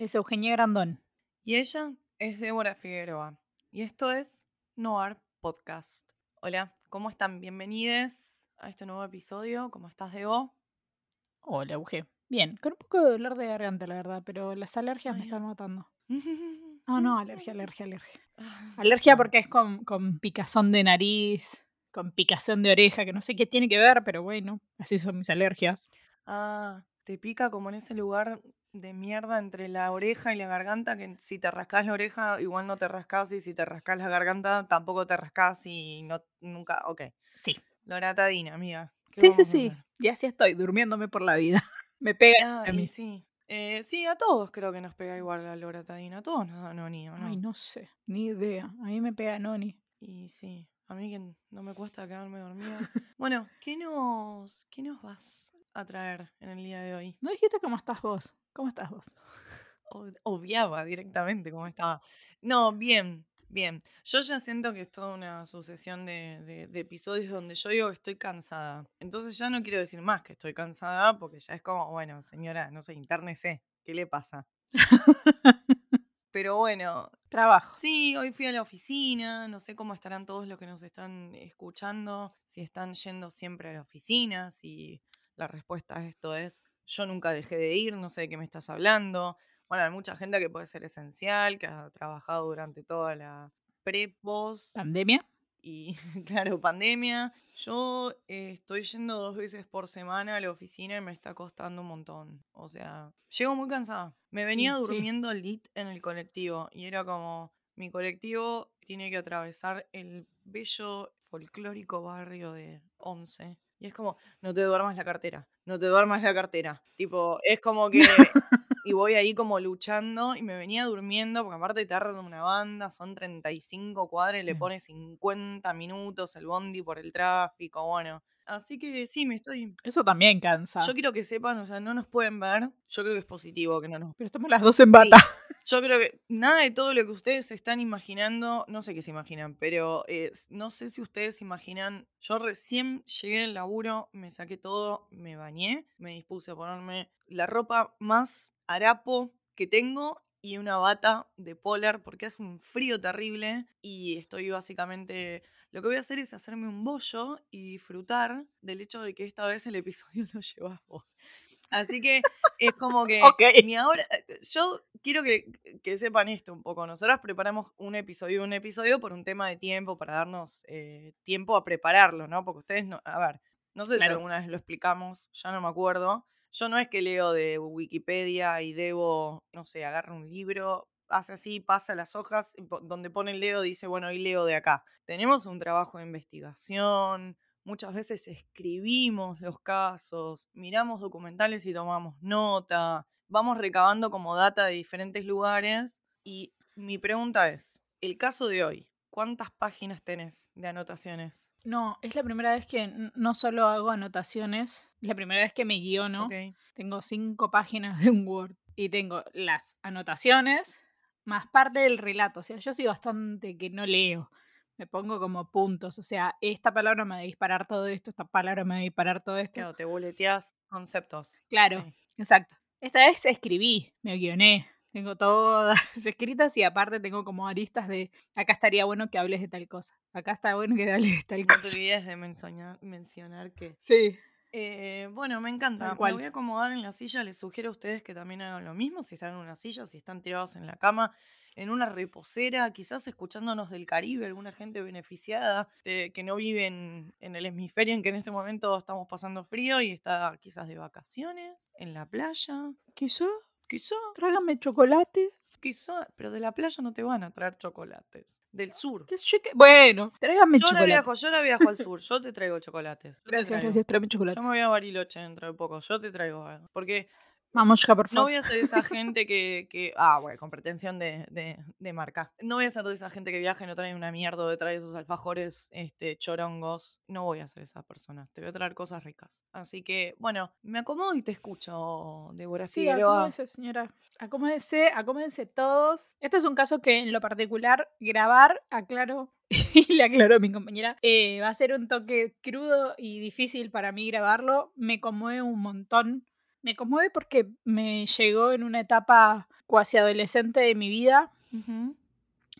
es Eugenia Grandón. Y ella es Débora Figueroa. Y esto es Noir Podcast. Hola, ¿cómo están? Bienvenidos a este nuevo episodio. ¿Cómo estás, Debo? Hola, Euge. Bien, con un poco de dolor de garganta, la verdad, pero las alergias me están matando. Ah, No, no, alergia, alergia, alergia. Alergia porque es con, con picazón de nariz, con picazón de oreja, que no sé qué tiene que ver, pero bueno, así son mis alergias. Ah, te pica como en ese lugar de mierda entre la oreja y la garganta, que si te rascas la oreja, igual no te rascas, y si te rascas la garganta, tampoco te rascas y no, nunca, ok. Sí. Loratadina, amiga. ¿qué Sí, sí, sí. Y así estoy, durmiéndome por la vida. Me pega Ah, a mí. sí. Eh, sí, a todos creo que nos pega igual la loratadina. A todos nos da noni, ¿o no? Ay, no sé, ni idea. A mí me pega Noni. Y sí, a mí que no me cuesta quedarme dormida. bueno, ¿qué nos, ¿qué nos vas a traer en el día de hoy? ¿No dijiste cómo estás vos? ¿Cómo estás vos? Ob- Obviaba directamente cómo estaba. No, bien, bien. Yo ya siento que es toda una sucesión de, de- de episodios donde yo digo que estoy cansada. Entonces ya no quiero decir más que estoy cansada porque ya es como, bueno, señora, no sé, internese. ¿Qué le pasa? Pero bueno, Trabajo. Sí, hoy fui a la oficina, no sé cómo estarán todos los que nos están escuchando, si están yendo siempre a la oficina, si la respuesta a esto es yo nunca dejé de ir, no sé de qué me estás hablando. Bueno, hay mucha gente que puede ser esencial, que ha trabajado durante toda la pre-post ¿Pandemia? y, claro, pandemia. Yo eh, estoy yendo dos veces por semana a la oficina y me está costando un montón. O sea, llego muy cansada. Me venía sí. durmiendo lit en el colectivo y era como, mi colectivo tiene que atravesar el bello folclórico barrio de Once. Y es como, no te duermas la cartera, no te duermas la cartera. Tipo, es como que... Y voy ahí como luchando y me venía durmiendo, porque aparte tarda una banda, son 35 cuadras y le pone 50 minutos el bondi por el tráfico, bueno. Así que sí, me estoy... Eso también cansa. Yo quiero que sepan, o sea, no nos pueden ver. Yo creo que es positivo que no nos... Pero estamos las dos en Sí, bata. Yo creo que nada de todo lo que ustedes se están imaginando, no sé qué se imaginan, pero eh, no sé si ustedes imaginan, yo recién llegué al laburo, me saqué todo, me bañé, me dispuse a ponerme la ropa más harapo que tengo y una bata de polar porque hace un frío terrible y estoy básicamente... Lo que voy a hacer es hacerme un bollo y disfrutar del hecho de que esta vez el episodio lo llevas vos. Así que es como que Ok. ni ahora, eh, yo quiero que, que sepan esto un poco. Nosotras preparamos un episodio, un episodio por un tema de tiempo, para darnos eh, tiempo a prepararlo, ¿no? Porque ustedes no, a ver, no sé si Claro. alguna vez lo explicamos, ya no me acuerdo. Yo no es que leo de Wikipedia y debo, no sé, agarro un libro, hace así, pasa las hojas, donde pone el dedo dice, bueno, hoy leo de acá. Tenemos un trabajo de investigación, muchas veces escribimos los casos, miramos documentales y tomamos nota, vamos recabando como data de diferentes lugares. Y mi pregunta es, el caso de hoy, ¿cuántas páginas tenés de anotaciones? No, es la primera vez que no solo hago anotaciones, es la primera vez que me guiono. Ok. Tengo cinco páginas de un Word y tengo las anotaciones más parte del relato. O sea, yo soy bastante que no leo. Me pongo como puntos. O sea, esta palabra me va a disparar todo esto, esta palabra me va a disparar todo esto. Claro, te boleteas conceptos. Claro, Sí. exacto. Esta vez escribí, me guioné. Tengo todas escritas y aparte tengo como aristas de acá estaría bueno que hables de tal cosa. Acá está bueno que hables de tal No te cosa. olvides de mencionar, mencionar que... Sí. Eh, bueno, me encanta. Me voy a acomodar en la silla. Les sugiero a ustedes que también hagan lo mismo. Si están en una silla, si están tirados en la cama, en una reposera, quizás escuchándonos del Caribe, alguna gente beneficiada de- que no vive en, en el hemisferio en que en este momento estamos pasando frío y está quizás de vacaciones, en la playa. Quizá, Quizá, tráigame chocolate. quizá, pero de la playa no te van a traer chocolates. Del sur. ¿Qué? Bueno, tráigame Yo chocolate. viajo, yo ahora viajo al sur, yo te traigo chocolates. yo te Gracias, traigo. gracias, tráeme chocolate. Yo me voy a Bariloche dentro de poco, yo te traigo algo. Porque Vamos ya, por No favor. voy a ser esa gente que, que- Ah, bueno, con pretensión de, de, de marca. No voy a ser de esa gente que viaja y no trae una mierda o trae esos alfajores este, chorongos. No voy a ser esa persona. Te voy a traer cosas ricas. Así que, bueno, me acomodo y te escucho, Débora Sí, Figueroa. acomódese, señora. Acomódese, acomódense todos. Este es un caso que en lo particular grabar, aclaro, y le aclaró a mi compañera, eh, va a ser un toque crudo y difícil para mí grabarlo. Me conmueve un montón. Me conmueve porque me llegó en una etapa cuasi adolescente de mi vida.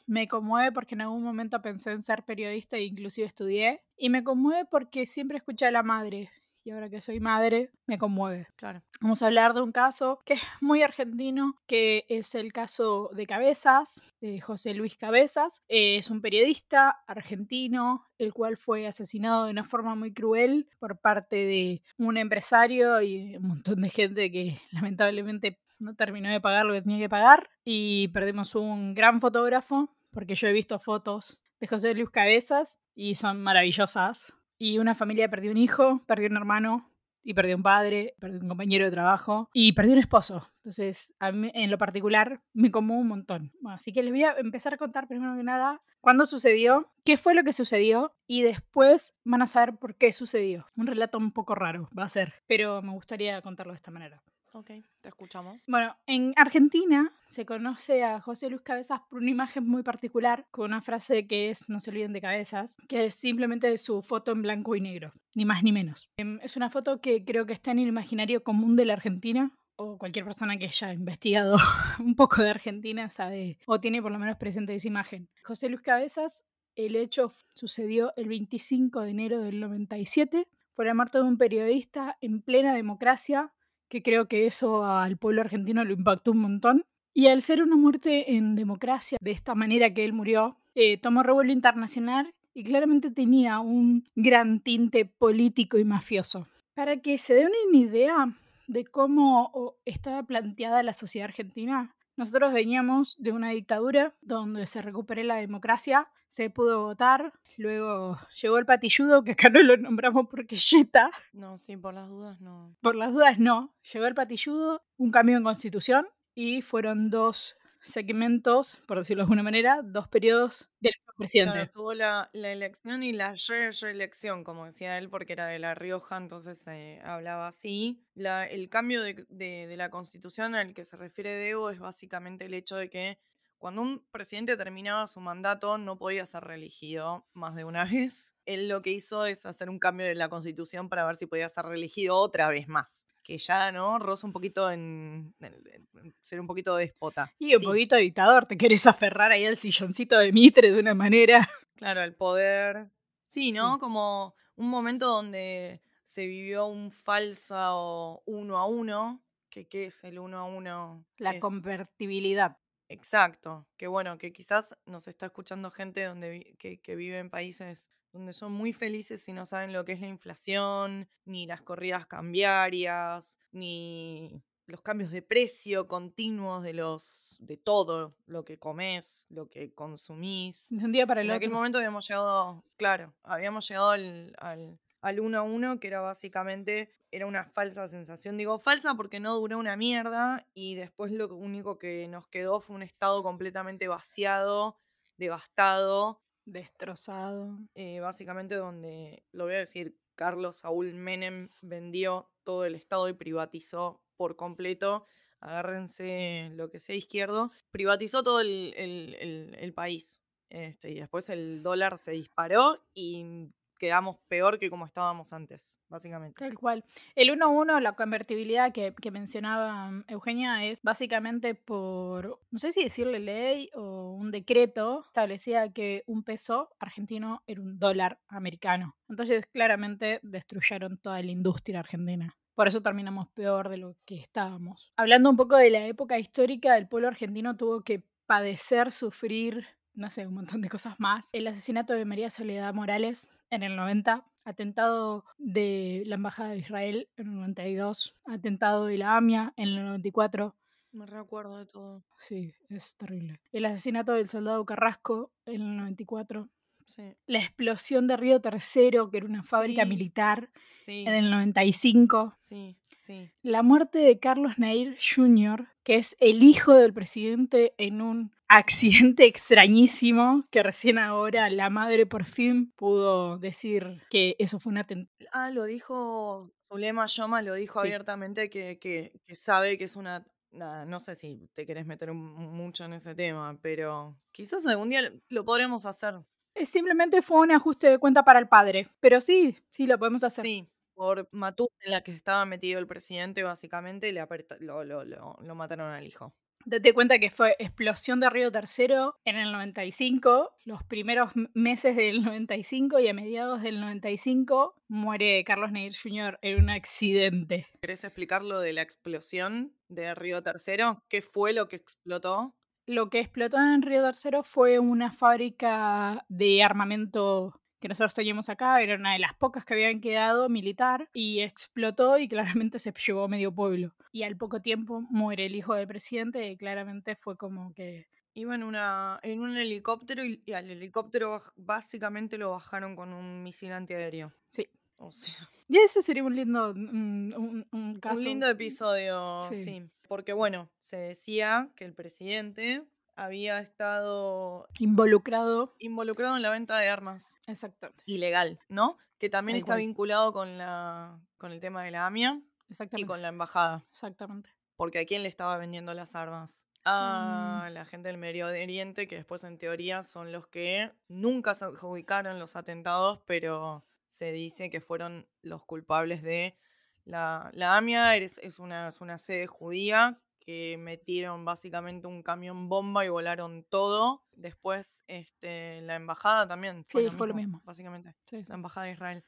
Me conmueve porque en algún momento pensé en ser periodista e inclusive estudié. Y me conmueve porque siempre escuché a la madre. Y ahora que soy madre, me conmueve. Claro. Vamos a hablar de un caso que es muy argentino, que es el caso de Cabezas, de José Luis Cabezas. Es un periodista argentino, el cual fue asesinado de una forma muy cruel por parte de un empresario y un montón de gente que lamentablemente no terminó de pagar lo que tenía que pagar. Y perdimos un gran fotógrafo, porque yo he visto fotos de José Luis Cabezas y son maravillosas. Y una familia perdió un hijo, perdió un hermano, y perdió un padre, perdió un compañero de trabajo y perdió un esposo. Entonces, a mí, en lo particular, me conmueve un montón. Así que les voy a empezar a contar primero que nada cuándo sucedió, qué fue lo que sucedió y después van a saber por qué sucedió. Un relato un poco raro va a ser, pero me gustaría contarlo de esta manera. Ok, te escuchamos. Bueno, en Argentina se conoce a José Luis Cabezas por una imagen muy particular, con una frase que es no se olviden de cabezas, que es simplemente su foto en blanco y negro, ni más ni menos. Em, Es una foto que creo que está en el imaginario común de la Argentina, o cualquier persona que haya investigado un poco de Argentina sabe, o tiene por lo menos presente esa imagen. José Luis Cabezas, el hecho sucedió el 25 de enero del 97, fue la muerte de un periodista en plena democracia que creo que eso al pueblo argentino lo impactó un montón. Y al ser una muerte en democracia, de esta manera que él murió, eh, tomó revuelo internacional y claramente tenía un gran tinte político y mafioso. Para que se den una idea de cómo estaba planteada la sociedad argentina, nosotros veníamos de una dictadura donde se recuperó la democracia, se pudo votar, luego llegó el patilludo, que acá no lo nombramos porque Jetta, No, sí, por las dudas no. por las dudas no. Llegó el patilludo, un cambio en constitución y fueron dos segmentos, por decirlo de alguna manera, dos periodos del presidente. Claro, tuvo la, la elección y la re- reelección, como decía él, porque era de La Rioja, entonces eh, hablaba así. La- el cambio de, de- de la constitución al que se refiere Debo es básicamente el hecho de que cuando un presidente terminaba su mandato no podía ser reelegido más de una vez. Él lo que hizo es hacer un cambio de la constitución para ver si podía ser reelegido otra vez más. Que ya, ¿no? Roza un poquito en, en- en ser un poquito déspota. Y un Sí. poquito dictador, te querés aferrar ahí al silloncito de Mitre de una manera. Claro, el poder. Sí, ¿no? Sí. Como un momento donde se vivió un falso uno a uno. Que, ¿Qué es el uno a uno? La Es- convertibilidad. Exacto. Que bueno, que quizás nos está escuchando gente donde vi- que, que vive en países donde son muy felices y no saben lo que es la inflación, ni las corridas cambiarias, ni los cambios de precio continuos de los de todo lo que comes, lo que consumís. De un día para el En aquel otro. momento habíamos llegado, claro, habíamos llegado al, al, al uno a uno, que era básicamente, era una falsa sensación. Digo falsa porque no duró una mierda y después lo único que nos quedó fue un estado completamente vaciado, devastado, Destrozado. eh, básicamente donde, lo voy a decir, Carlos Saúl Menem vendió todo el estado y privatizó por completo. Agárrense lo que sea izquierdo. Privatizó todo el, el- el- el país. Este, y después el dólar se disparó y quedamos peor que como estábamos antes, básicamente. Tal cual. El 1-1, la convertibilidad que, que mencionaba mm, Eugenia, es básicamente por, no sé si decirle ley o un decreto, establecía que un peso argentino era un dólar americano. Entonces, claramente destruyeron toda la industria argentina. Por eso terminamos peor de lo que estábamos. Hablando un poco de la época histórica, el pueblo argentino tuvo que padecer, sufrir, no sé, un montón de cosas más. El asesinato de María Soledad Morales en el 90, atentado de la Embajada de Israel en el 92, atentado de la AMIA en el 94. Me recuerdo de todo. Sí, es terrible. El asesinato del soldado Carrasco en el 94. Sí, La explosión de Río Tercero, que era una fábrica Sí. militar, sí, en el 95. sí. Sí. La muerte de Carlos Nair Jr., que es el hijo del presidente en un accidente extrañísimo, que recién ahora la madre por fin pudo decir que eso fue un atentado. Ah, lo dijo Zulema Yoma, lo dijo Sí. abiertamente que, que- que sabe que es una... Nada, no sé si te querés meter mucho en ese tema, pero quizás algún día lo- podremos hacer. Eh, Simplemente fue un ajuste de cuenta para el padre, pero sí, sí lo podemos hacer. Sí, por Matú, en la que estaba metido el presidente, básicamente, le lo- lo- lo mataron al hijo. Date cuenta que fue explosión de Río Tercero en el 95, los primeros meses del 95 y a mediados del 95 muere Carlos Nair Jr. en un accidente. ¿Querés explicar lo de la explosión de Río Tercero? ¿Qué fue lo que explotó? Lo que explotó en Río Tercero fue una fábrica de armamento que nosotros teníamos acá, era una de las pocas que habían quedado militar, y explotó y claramente se llevó medio pueblo. Y al poco tiempo muere el hijo del presidente y claramente fue como que... Iba en, una, en un helicóptero y, y al helicóptero básicamente lo bajaron con un misil antiaéreo. Sí. O sea, Y ese sería un lindo un, un- un caso. un lindo episodio, Sí. sí. Porque bueno, se decía que el presidente había estado Involucrado. involucrado en la venta de armas Exactamente. ilegal, ¿no? Que también está cual. vinculado con, la, con el tema de la AMIA y Exactamente. con la embajada. Exactamente. Porque a quién le estaba vendiendo las armas? Mm. A la gente del Medio Oriente, que después en teoría son los que nunca se adjudicaron los atentados, pero se dice que fueron los culpables de la, la AMIA. Es, es, una, es una sede judía que metieron básicamente un camión bomba y volaron todo. Después este, la embajada también fue, Sí, lo, fue lo mismo, mismo. básicamente. Sí. La embajada de Israel.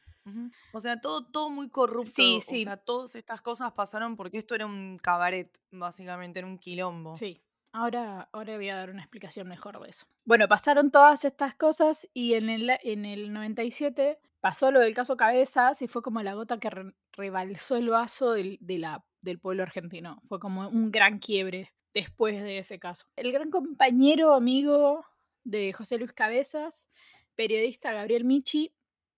O sea, todo, todo muy corrupto. Sí, O sí. sea, todas estas cosas pasaron porque esto era un cabaret, básicamente, era un quilombo. Sí. Ahora, ahora voy a dar una explicación mejor de eso. Bueno, pasaron todas estas cosas y en el, en el 97 pasó lo del caso Cabezas y fue como la gota que re- rebalsó el vaso del, de la, del pueblo argentino. Fue como un gran quiebre después de ese caso. El gran compañero, amigo de José Luis Cabezas, periodista Gabriel Michi,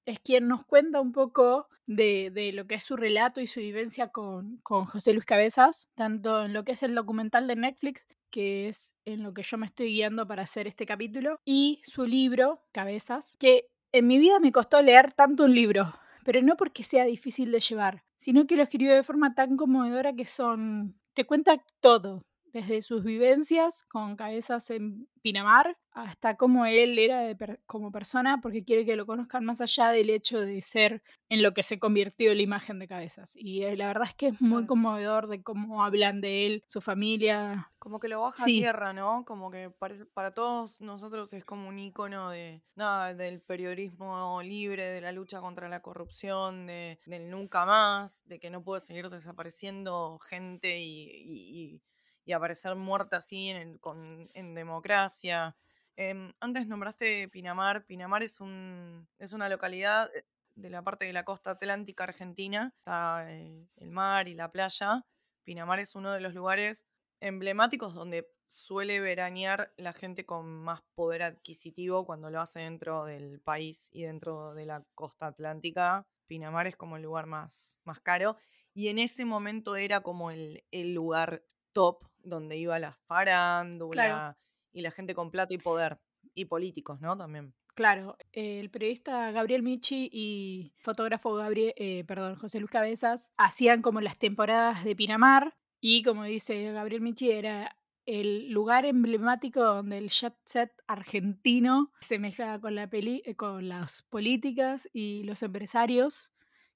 es quien nos cuenta un poco de, de lo que es su relato y su vivencia con, con José Luis Cabezas, tanto en lo que es el documental de Netflix, que es en lo que yo me estoy guiando para hacer este capítulo, y su libro, Cabezas, que en mi vida me costó leer tanto un libro, pero no porque sea difícil de llevar, sino que lo escribió de forma tan conmovedora que son... te cuenta todo, desde sus vivencias con cabezas en Pinamar hasta cómo él era de per- como persona, porque quiere que lo conozcan más allá del hecho de ser en lo que se convirtió la imagen de cabezas. Y eh, la verdad es que es muy conmovedor de cómo hablan de él, su familia. Como que lo baja Sí. a tierra, ¿no? Como que parece, para todos nosotros es como un icono de nada, del periodismo libre, de la lucha contra la corrupción, de, del nunca más, de que no puede seguir desapareciendo gente y, y- y- y aparecer muerta así en, el- en democracia. Em, antes nombraste Pinamar. Pinamar es, un, es una localidad eh, de la parte de la costa atlántica argentina. Está eh, el mar y la playa. Pinamar es uno de los lugares emblemáticos donde suele veranear la gente con más poder adquisitivo cuando lo hace dentro del país y dentro de la costa atlántica. Pinamar es como el lugar más, más caro y en ese momento era como el, el lugar top donde iba la farándula y la gente con plata y poder y políticos, ¿no? También. Claro, el periodista Gabriel Michi y fotógrafo Gabriel, eh, perdón, José Luis Cabezas hacían como las temporadas de Pinamar y como dice Gabriel Michi era el lugar emblemático donde el jet set argentino se mezclaba con la peli eh, con las políticas y los empresarios,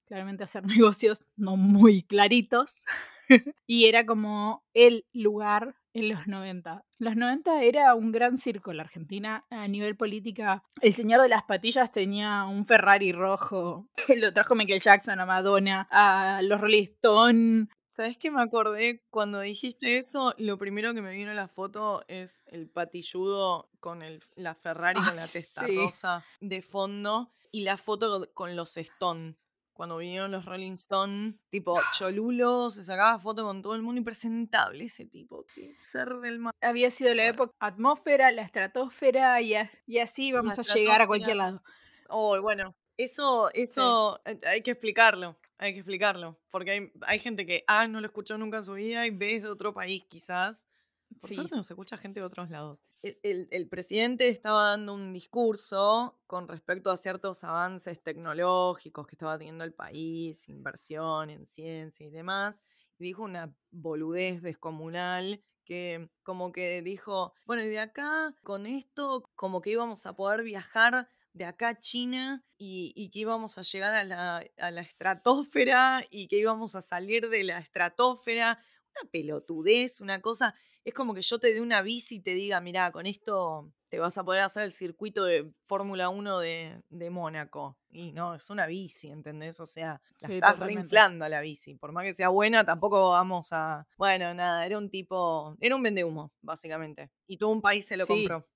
claramente hacer negocios no muy claritos. y era como el lugar en los 90. Los 90 era un gran circo la Argentina a nivel política. El señor de las patillas tenía un Ferrari rojo. Lo trajo Michael Jackson a Madonna, a los Rolling Stones. ¿Sabes qué me acordé? Cuando dijiste eso, lo primero que me vino a la foto es el patilludo con el, la Ferrari con Ah, la testa sí. rosa de fondo y la foto con los Stone. Cuando vinieron los Rolling Stone, tipo Cholulo, se sacaba foto con todo el mundo impresentable ese tipo. Qué ser del mal. Había sido la época atmósfera, la estratosfera y, as- y así vamos a llegar a cualquier lado. Oh, bueno, eso, eso eh, hay que explicarlo. hay que explicarlo. Porque hay, hay gente que A no lo escuchó nunca en su vida y B es de otro país, quizás. Por Sí. suerte nos escucha gente de otros lados. El, el- el presidente estaba dando un discurso con respecto a ciertos avances tecnológicos que estaba teniendo el país, inversión en ciencia y demás, y dijo una boludez descomunal que como que dijo, bueno, y de acá con esto como que íbamos a poder viajar de acá a China y, y que íbamos a llegar a la, a la estratosfera y que íbamos a salir de la estratosfera. Una pelotudez, una cosa. Es como que yo te dé una bici y te diga, mirá, con esto te vas a poder hacer el circuito de Fórmula 1 de, de Mónaco. Y no, es una bici, ¿entendés? O sea, la Sí, estás reinflando a la bici. Por más que sea buena, tampoco vamos a. Bueno, nada, era un tipo. Era un vendehumo, básicamente. Y todo un país se lo Sí. compró.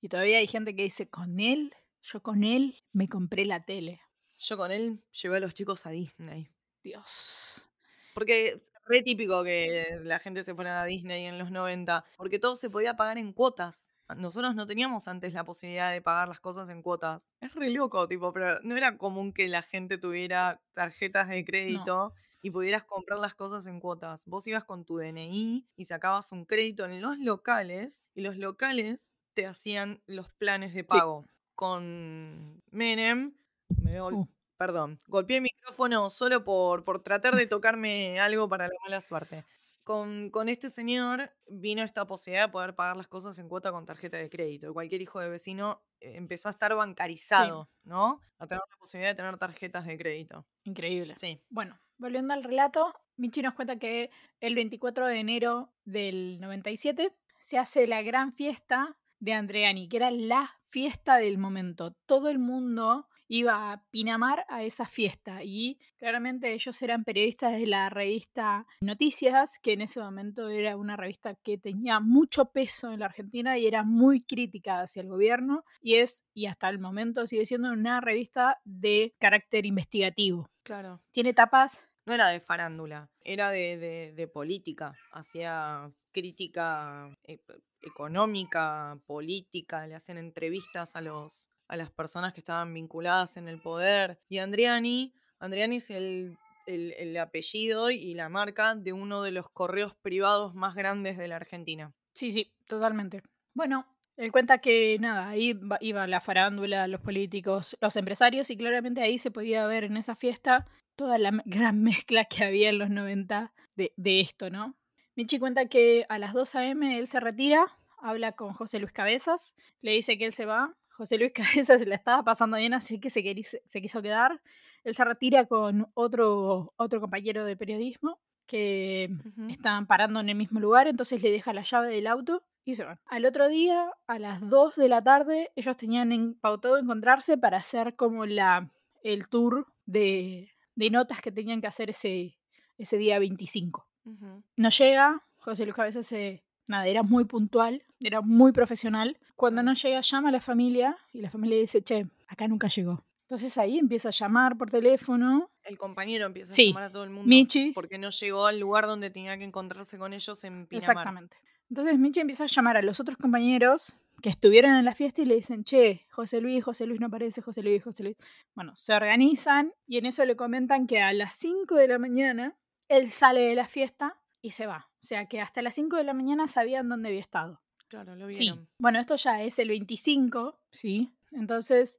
Y todavía hay gente que dice, con él, yo con él me compré la tele. Yo con él llevé a los chicos a Disney. Dios. Porque re típico que la gente se fuera a Disney en los 90, porque todo se podía pagar en cuotas. Nosotros no teníamos antes la posibilidad de pagar las cosas en cuotas. Es re loco, tipo, pero no era común que la gente tuviera tarjetas de crédito y pudieras comprar las cosas en cuotas. Vos ibas con tu DNI y sacabas un crédito en los locales y los locales te hacían los planes de pago. Con Menem, me veo Uh, Perdón, golpeé el micrófono solo por, por tratar de tocarme algo para la mala suerte. Con, con este señor vino esta posibilidad de poder pagar las cosas en cuota con tarjeta de crédito. Cualquier hijo de vecino eh, empezó a estar bancarizado, ¿no? A tener la posibilidad de tener tarjetas de crédito. increíble. Sí. Bueno, volviendo al relato, Michi nos cuenta que el 24 de enero del 97 se hace la gran fiesta de Andreani, que era la fiesta del momento. Todo el mundo iba a Pinamar a esa fiesta y claramente ellos eran periodistas de la revista Noticias, que en ese momento era una revista que tenía mucho peso en la Argentina y era muy crítica hacia el gobierno y es, y hasta el momento sigue siendo una revista de carácter investigativo. Claro. Tiene tapas No era de farándula, era de, de- de política. Hacía crítica eh, económica, política, le hacen entrevistas a los a las personas que estaban vinculadas en el poder. Y Andriani, Andriani es el, el- el apellido y la marca de uno de los correos privados más grandes de la Argentina. Sí, sí, totalmente. Bueno, él cuenta que nada, ahí iba la farándula, los políticos, los empresarios y claramente ahí se podía ver en esa fiesta toda la gran mezcla que había en los 90 de, de esto, ¿no? Michi cuenta que a las 2 a.m. él se retira, habla con José Luis Cabezas, le dice que él se va. José Luis Cabezas la estaba pasando bien, así que se, se quiso quedar. Él se retira con otro, otro compañero de periodismo que estaban parando en el mismo lugar, entonces le deja la llave del auto y se van. Al otro día, a las 2 de la tarde, ellos tenían en- pautado encontrarse para hacer como la, el tour de, de notas que tenían que hacer ese, ese día 25. Ujú. No llega, José Luis Cabezas se, nada, era muy puntual, era muy profesional. Cuando no llega, llama a la familia y la familia dice, che, acá nunca llegó. Entonces ahí empieza a llamar por teléfono. El compañero empieza Sí, a llamar a todo el mundo Michi. porque no llegó al lugar donde tenía que encontrarse con ellos en Pinamar. Exactamente. Entonces Michi empieza a llamar a los otros compañeros que estuvieron en la fiesta y le dicen, che, José Luis, José Luis no aparece, José Luis, José Luis. Bueno, se organizan y en eso le comentan que a las 5 de la mañana él sale de la fiesta y se va. O sea que hasta las 5 de la mañana sabían dónde había estado. Claro, lo Sí. vieron. Bueno, esto ya es el 25, ¿sí? Entonces,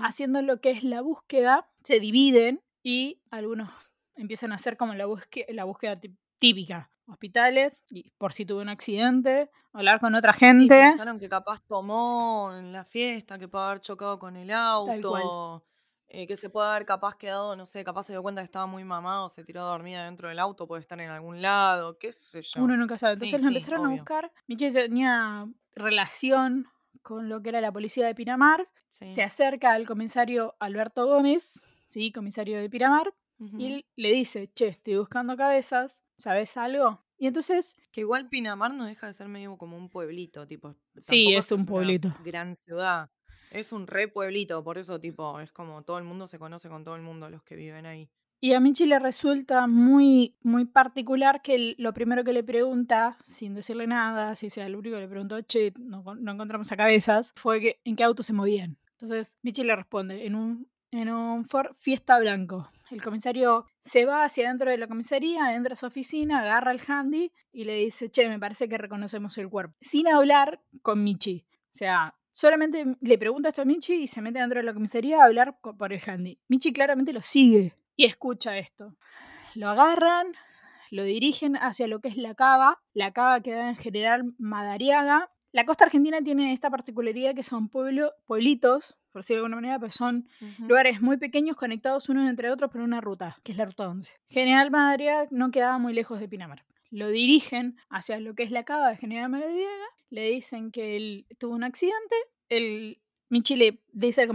haciendo lo que es la búsqueda, se dividen y algunos empiezan a hacer como la búsqueda, la búsqueda tí- típica. Hospitales, y por si tuvo un accidente, hablar con otra Sí, gente. pensaron que capaz tomó en la fiesta, que puede haber chocado con el auto, eh, que se puede haber capaz quedado, no sé, capaz se dio cuenta que estaba muy mamado, se tiró dormida dentro del auto, puede estar en algún lado, qué sé yo. Uno nunca sabe. Sí, Entonces lo sí, empezaron a buscar. Michi tenía relación con lo que era la policía de Pinamar. Sí. Se acerca al comisario Alberto Gómez, ¿sí? comisario de Pinamar, Ujú. y él le dice, che, estoy buscando cabezas, ¿sabes algo? Y entonces, Que igual Pinamar no deja de ser medio como un pueblito, tipo. Sí, es un pueblito. Gran ciudad. Es un re pueblito, por eso, tipo, es como todo el mundo se conoce con todo el mundo, los que viven ahí. y a Michi le resulta muy, muy particular que el- lo primero que le pregunta, sin decirle nada, si sea lo único que le preguntó, che, no encontramos a cabezas, fue que, en qué auto se movían. Entonces, Michi le responde, en un, en un Ford Fiesta Blanco. El comisario se va hacia adentro de la comisaría, entra a su oficina, agarra el handy y le dice, che, me parece que reconocemos el cuerpo. Sin hablar con Michi. O sea, solamente le pregunta esto a Michi y se mete dentro de la comisaría a hablar por el handy. Michi claramente lo sigue y escucha esto. Lo agarran, lo dirigen hacia lo que es la cava. La cava queda en General Madariaga. La costa argentina tiene esta particularidad que son pueblo, pueblitos, por decirlo de alguna manera, pero son lugares muy pequeños conectados unos entre otros por una ruta, que es la ruta 11. General Madariaga no quedaba muy lejos de Pinamar. Lo dirigen hacia lo que es la cava de General Madariaga, le dicen que él tuvo un accidente, el Michi le dice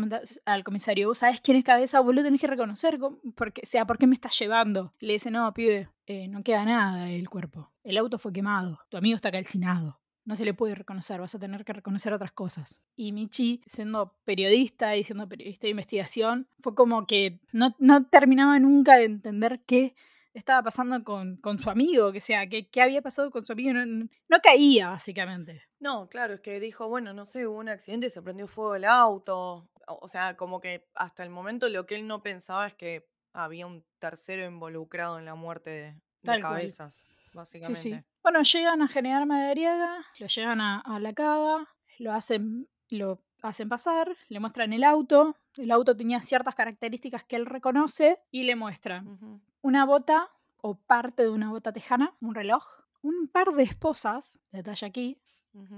al, comisario, ¿vos sabés quién es cabeza? Vos lo tenés que reconocer, porque, sea, ¿por qué me estás llevando? Le dice, no, pibe, eh, no queda nada del cuerpo. El auto fue quemado, tu amigo está calcinado. No se le puede reconocer, vas a tener que reconocer otras cosas. Y Michi, siendo periodista y siendo periodista de investigación, fue como que no, no terminaba nunca de entender qué estaba pasando con, con su amigo, que sea, qué, qué había pasado con su amigo. No, no, caía, básicamente. No, claro, es que dijo, bueno, no sé, hubo un accidente, y se prendió fuego el auto. O sea, como que hasta el momento lo que él no pensaba es que había un tercero involucrado en la muerte de, cabezas, básicamente. Sí, sí. Bueno, llegan a General Madariaga, lo llegan a, la cava, lo hacen, lo hacen pasar, le muestran el auto. El auto tenía ciertas características que él reconoce y le muestran una bota o parte de una bota tejana, un reloj, un par de esposas, detalle aquí,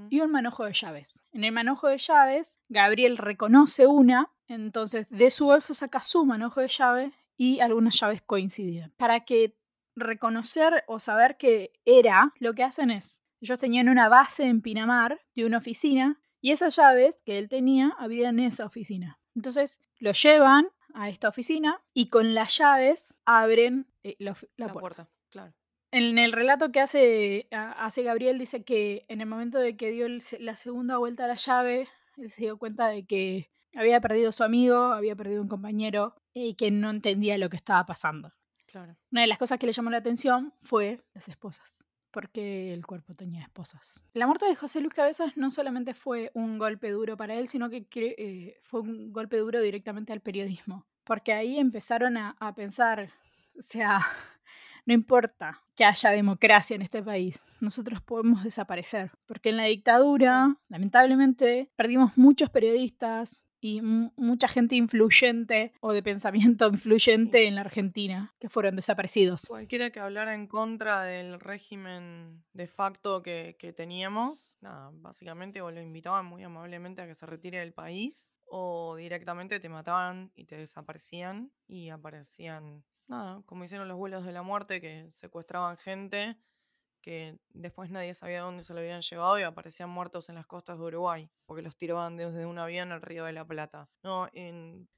y un manojo de llaves. En el manojo de llaves, Gabriel reconoce una, entonces de su bolso saca su manojo de llave y algunas llaves coinciden. Para que reconocer o saber que era, lo que hacen es, ellos tenían una base en Pinamar de una oficina y esas llaves que él tenía había en esa oficina. Entonces lo llevan a esta oficina y con las llaves abren eh, la, puerta. Claro. En el relato que hace, hace Gabriel dice que en el momento de que dio la segunda vuelta a la llave, él se dio cuenta de que había perdido a su amigo, había perdido un compañero y que no entendía lo que estaba pasando. Claro. Una de las cosas que le llamó la atención fue las esposas porque el cuerpo tenía esposas. La muerte de José Luis Cabezas no solamente fue un golpe duro para él, sino que eh, fue un golpe duro directamente al periodismo, porque ahí empezaron a, a pensar, o sea, no importa que haya democracia en este país, nosotros podemos desaparecer, porque en la dictadura, lamentablemente, perdimos muchos periodistas, y mucha gente influyente o de pensamiento influyente en la Argentina que fueron desaparecidos. Cualquiera que hablara en contra del régimen de facto que, que teníamos, nada, básicamente o lo invitaban muy amablemente a que se retire del país o directamente te mataban y te desaparecían y aparecían, nada, como hicieron los vuelos de la muerte que secuestraban gente que después nadie sabía dónde se lo habían llevado y aparecían muertos en las costas de Uruguay, porque los tiraban desde un avión al Río de la Plata. No,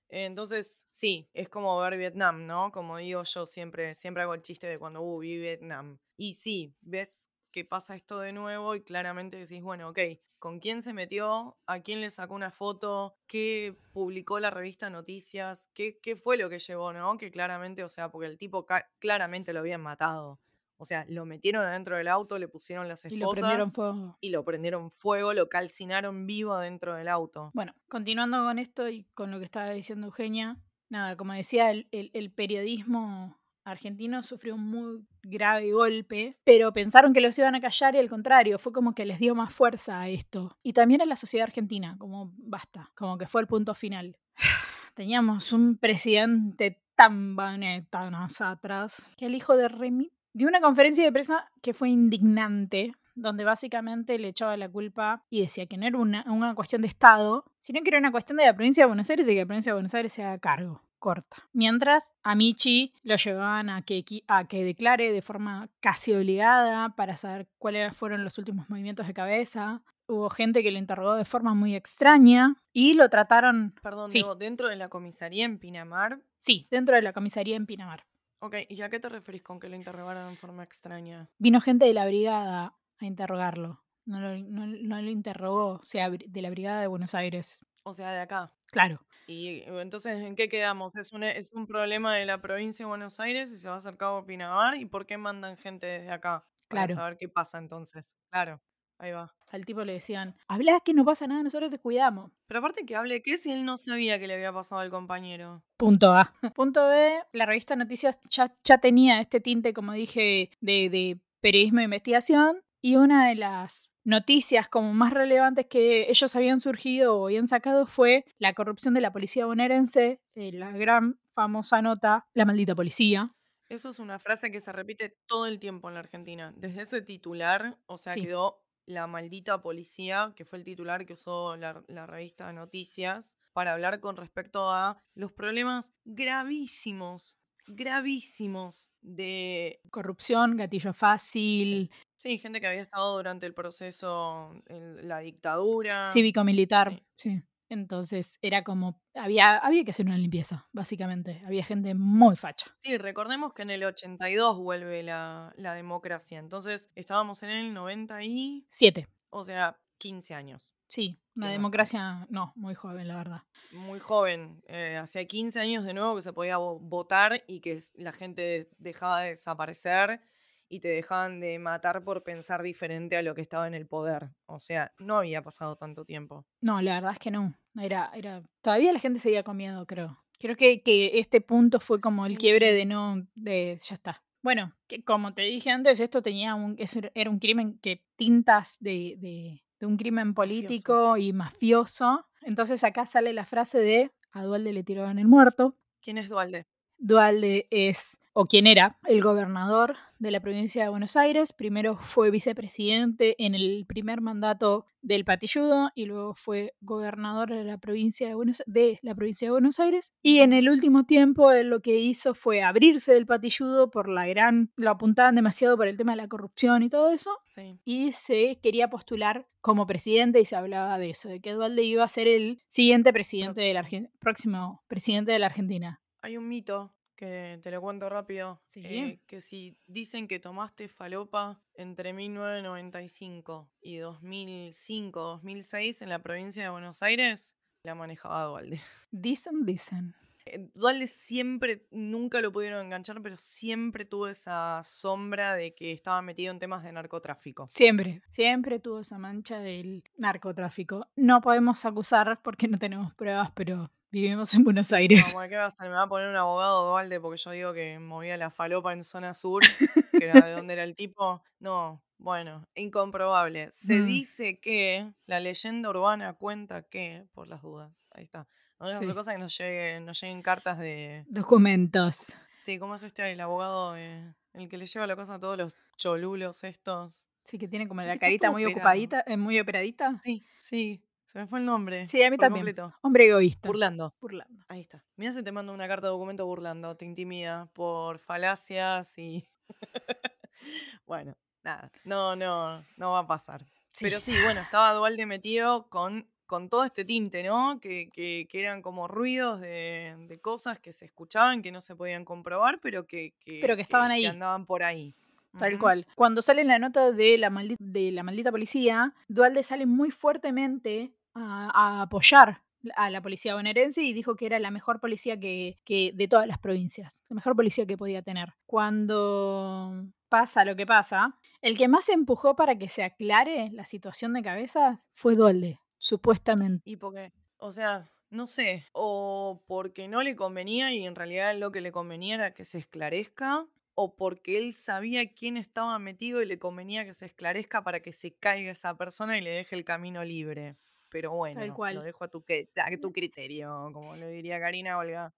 entonces, sí, es como ver Vietnam, ¿no? Como digo yo siempre, siempre hago el chiste de cuando uh, vi Vietnam. Y sí, ves que pasa esto de nuevo y claramente decís, bueno, ok, ¿con quién se metió? ¿A quién le sacó una foto? ¿Qué publicó la revista Noticias? ¿Qué, qué fue lo que llevó, no? Que claramente, o sea, porque el tipo claramente lo habían matado. O sea, lo metieron adentro del auto, le pusieron las esposas. Y lo prendieron fuego. Y lo prendieron fuego, lo calcinaron vivo dentro del auto. Bueno, continuando con esto y con lo que estaba diciendo Eugenia, nada, como decía, el, el periodismo argentino sufrió un muy grave golpe, pero pensaron que los iban a callar y al contrario, fue como que les dio más fuerza a esto. Y también a la sociedad argentina, como basta, como que fue el punto final. Teníamos un presidente tan baneta atrás que el hijo de Remy dio una conferencia de prensa que fue indignante, donde básicamente le echaba la culpa y decía que no era una, una, cuestión de Estado, sino que era una cuestión de la provincia de Buenos Aires y que la provincia de Buenos Aires se haga cargo. Corta. Mientras a Michi lo llevaban a que, a que declare de forma casi obligada para saber cuáles fueron los últimos movimientos de cabeza. Hubo gente que lo interrogó de forma muy extraña y lo trataron. Perdón, ¿dentro de la comisaría en Pinamar? Sí, dentro de la comisaría en Pinamar. Ok, ¿y a qué te referís con que lo interrogaron en forma extraña? Vino gente de la brigada a interrogarlo. No lo, no, lo interrogó, o sea, de la brigada de Buenos Aires. O sea, de acá. Claro. Y eh, entonces, ¿en qué quedamos? ¿Es un, ¿Es un problema de la provincia de Buenos Aires y se va a hacer cabo Pinamar? ¿Y por qué mandan gente desde acá? Para saber qué pasa entonces. Claro, ahí va. Al tipo le decían, habla que no pasa nada, nosotros te cuidamos. Pero aparte que hable, ¿qué si él no sabía que le había pasado al compañero? Punto A. Punto B, la revista Noticias ya, ya tenía este tinte, como dije, de, de periodismo de investigación. Y una de las noticias como más relevantes que ellos habían surgido o habían sacado fue la corrupción de la policía bonaerense, eh, la gran famosa nota, la maldita policía. Eso es una frase que se repite todo el tiempo en la Argentina. Desde ese titular, o sea, Sí. quedó la maldita policía, que fue el titular que usó la, la revista Noticias para hablar con respecto a los problemas gravísimos, gravísimos de Corrupción, gatillo fácil, Sí, gente que había estado durante el proceso, en la dictadura. cívico-militar. Sí. Sí. Entonces era como, había, había que hacer una limpieza, básicamente. Había gente muy facha. Sí, recordemos que en el 82 vuelve la, la democracia. Entonces estábamos en el 90 y. Siete. O sea, 15 años. Sí, una Qué democracia, no, muy joven, la verdad. Muy joven. eh, hacía 15 años de nuevo que se podía vo- votar y que la gente dejaba de desaparecer y te dejaban de matar por pensar diferente a lo que estaba en el poder. O sea, no había pasado tanto tiempo. No, la verdad es que no. Era, era. Todavía la gente seguía con miedo, creo. Creo que, que este punto fue como el quiebre de no. de ya está. Bueno, que como te dije antes, esto tenía un. eso era- un crimen que tintas de, de, de un crimen político y mafioso. Entonces acá sale la frase de a Dualde le tiraban el muerto. ¿Quién es Dualde? Dualde es, o quien era, el gobernador de la provincia de Buenos Aires. Primero fue vicepresidente en el primer mandato del Patilludo y luego fue gobernador de la provincia de Buenos, de la provincia de Buenos Aires. Y en el último tiempo él lo que hizo fue abrirse del Patilludo por la gran, lo apuntaban demasiado por el tema de la corrupción y todo eso. Sí. Y se quería postular como presidente y se hablaba de eso, de que Dualde iba a ser el siguiente presidente de la Argen- próximo presidente de la Argentina. Hay un mito que te lo cuento rápido. Sí. eh, que si dicen que tomaste falopa entre 1995 y 2005, 2006 en la provincia de Buenos Aires, la manejaba Dualde. Dicen, dicen. Eh, Dualde siempre, nunca lo pudieron enganchar, pero siempre tuvo esa sombra de que estaba metido en temas de narcotráfico. Siempre, siempre tuvo esa mancha del narcotráfico. No podemos acusar porque no tenemos pruebas, pero vivimos en Buenos No, Aires. bueno, ¿qué va a hacer? Me va a poner un abogado Dualde porque yo digo que movía la falopa en zona sur, que era de donde era el tipo. No, bueno, incomprobable. Se Mm. dice que la leyenda urbana cuenta que, por las dudas, ahí está. No es Sí. otra cosa que nos, llegue, nos lleguen cartas de. Documentos. Sí, ¿cómo es este? El abogado, eh, el que le lleva la cosa a todos los cholulos estos. Sí, que tiene como la carita muy operado. ocupadita, eh, muy operadita. Sí, sí, se me fue el nombre. Sí, a mí también. completo. Hombre egoísta. Burlando. Burlando. Ahí está. Mira si te mando una carta de documento burlando, te intimida por falacias y. bueno, nada. No, no, no va a pasar. Sí. Pero sí, bueno, estaba Dualde metido con, con todo este tinte, ¿no? Que, que, que eran como ruidos de, de cosas que se escuchaban, que no se podían comprobar, pero que, que, Pero que estaban ahí. andaban por ahí. Tal cual. Cuando sale la nota de la, maldi- de la maldita policía, Dualde sale muy fuertemente a, apoyar a la policía bonaerense y dijo que era la mejor policía que, que de todas las provincias, la mejor policía que podía tener. Cuando pasa lo que pasa, el que más empujó para que se aclare la situación de cabezas fue Dualde, supuestamente. Y porque, o sea, no sé, o porque no le convenía y en realidad lo que le convenía era que se esclarezca, o porque él sabía quién estaba metido y le convenía que se esclarezca para que se caiga esa persona y le deje el camino libre. Pero bueno, cual. lo dejo a tu, a tu criterio, como lo diría Karina Olga.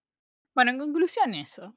Bueno, en conclusión eso.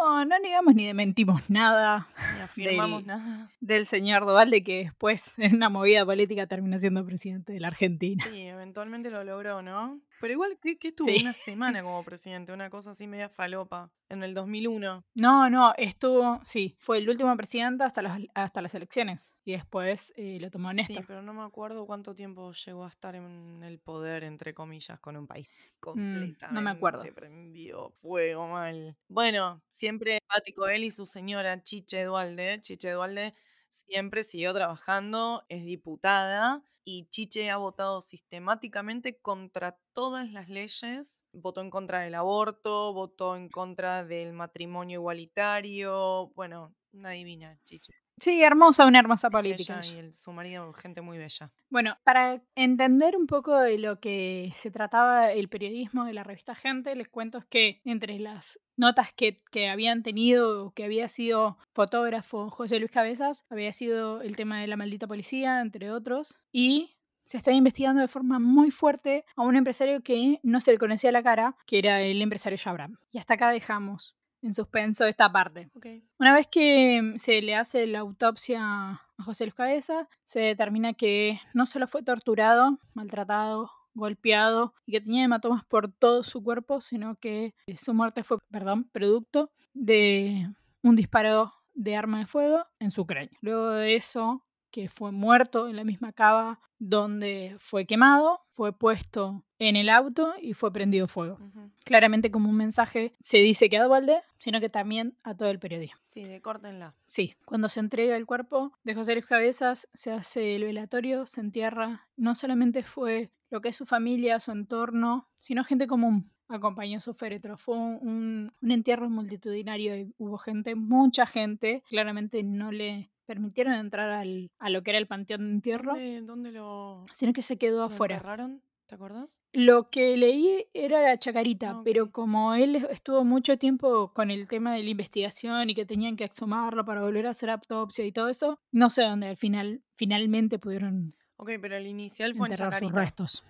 No, no negamos ni dementimos nada Ni afirmamos Del- nada. del señor Duvalde que después en una movida política terminó siendo presidente de la Argentina. Sí, eventualmente lo logró, ¿no? Pero igual que, que estuvo Sí. una semana como presidente, una cosa así media falopa, en el 2001. No, no, estuvo, sí, fue el último presidente hasta las, hasta las elecciones y después eh, lo tomó Sí, Néstor. pero no me acuerdo cuánto tiempo llegó a estar en el poder, entre comillas, con un país Mm, no me acuerdo. completamente prendido fuego mal. Bueno, siempre empático él y su señora Chiche Dualde. Chiche Dualde siempre siguió trabajando, es diputada y Chiche ha votado sistemáticamente contra todas las leyes. Votó en contra del aborto, votó en contra del matrimonio igualitario. Bueno, una divina, Chiche. Sí, hermosa, una hermosa Sí, política. ella y el- su marido, gente muy bella. Bueno, para entender un poco de lo que se trataba el periodismo de la revista Gente, les cuento que entre las notas que, que habían tenido, que había sido fotógrafo José Luis Cabezas, había sido el tema de la maldita policía, entre otros, y se está investigando de forma muy fuerte a un empresario que no se le conocía la cara, que era el empresario Jabram. Y hasta acá dejamos en suspenso esta parte. Una vez que mm, se le hace la autopsia a José Luis Cabeza, se determina que no solo fue torturado, maltratado, golpeado y que tenía hematomas por todo su cuerpo, sino que eh, su muerte fue, perdón, producto de un disparo de arma de fuego en su cráneo. Luego de eso, que fue muerto en la misma cava donde fue quemado, fue puesto en el auto y fue prendido fuego. Claramente como un mensaje se dice que a Duvalde, sino que también a todo el periodismo. Sí, de córtenla. Sí, cuando se entrega el cuerpo de José Luis Cabezas, se hace el velatorio, se entierra. No solamente fue lo que es su familia, su entorno, sino gente común. Acompañó su féretro. Fue un, un- un entierro multitudinario y hubo gente, mucha gente. Claramente no le permitieron entrar al- a lo que era el panteón de entierro, ¿Dónde, dónde lo, sino que se quedó afuera. enterraron? ¿Te acordás? Lo que leí era la chacarita, Ah, pero como él estuvo mucho tiempo con el tema de la investigación y que tenían que exhumarlo para volver a hacer autopsia y todo eso, no sé dónde al final finalmente pudieron Ok, pero el inicial fue en enterrar sus Chacarita, restos.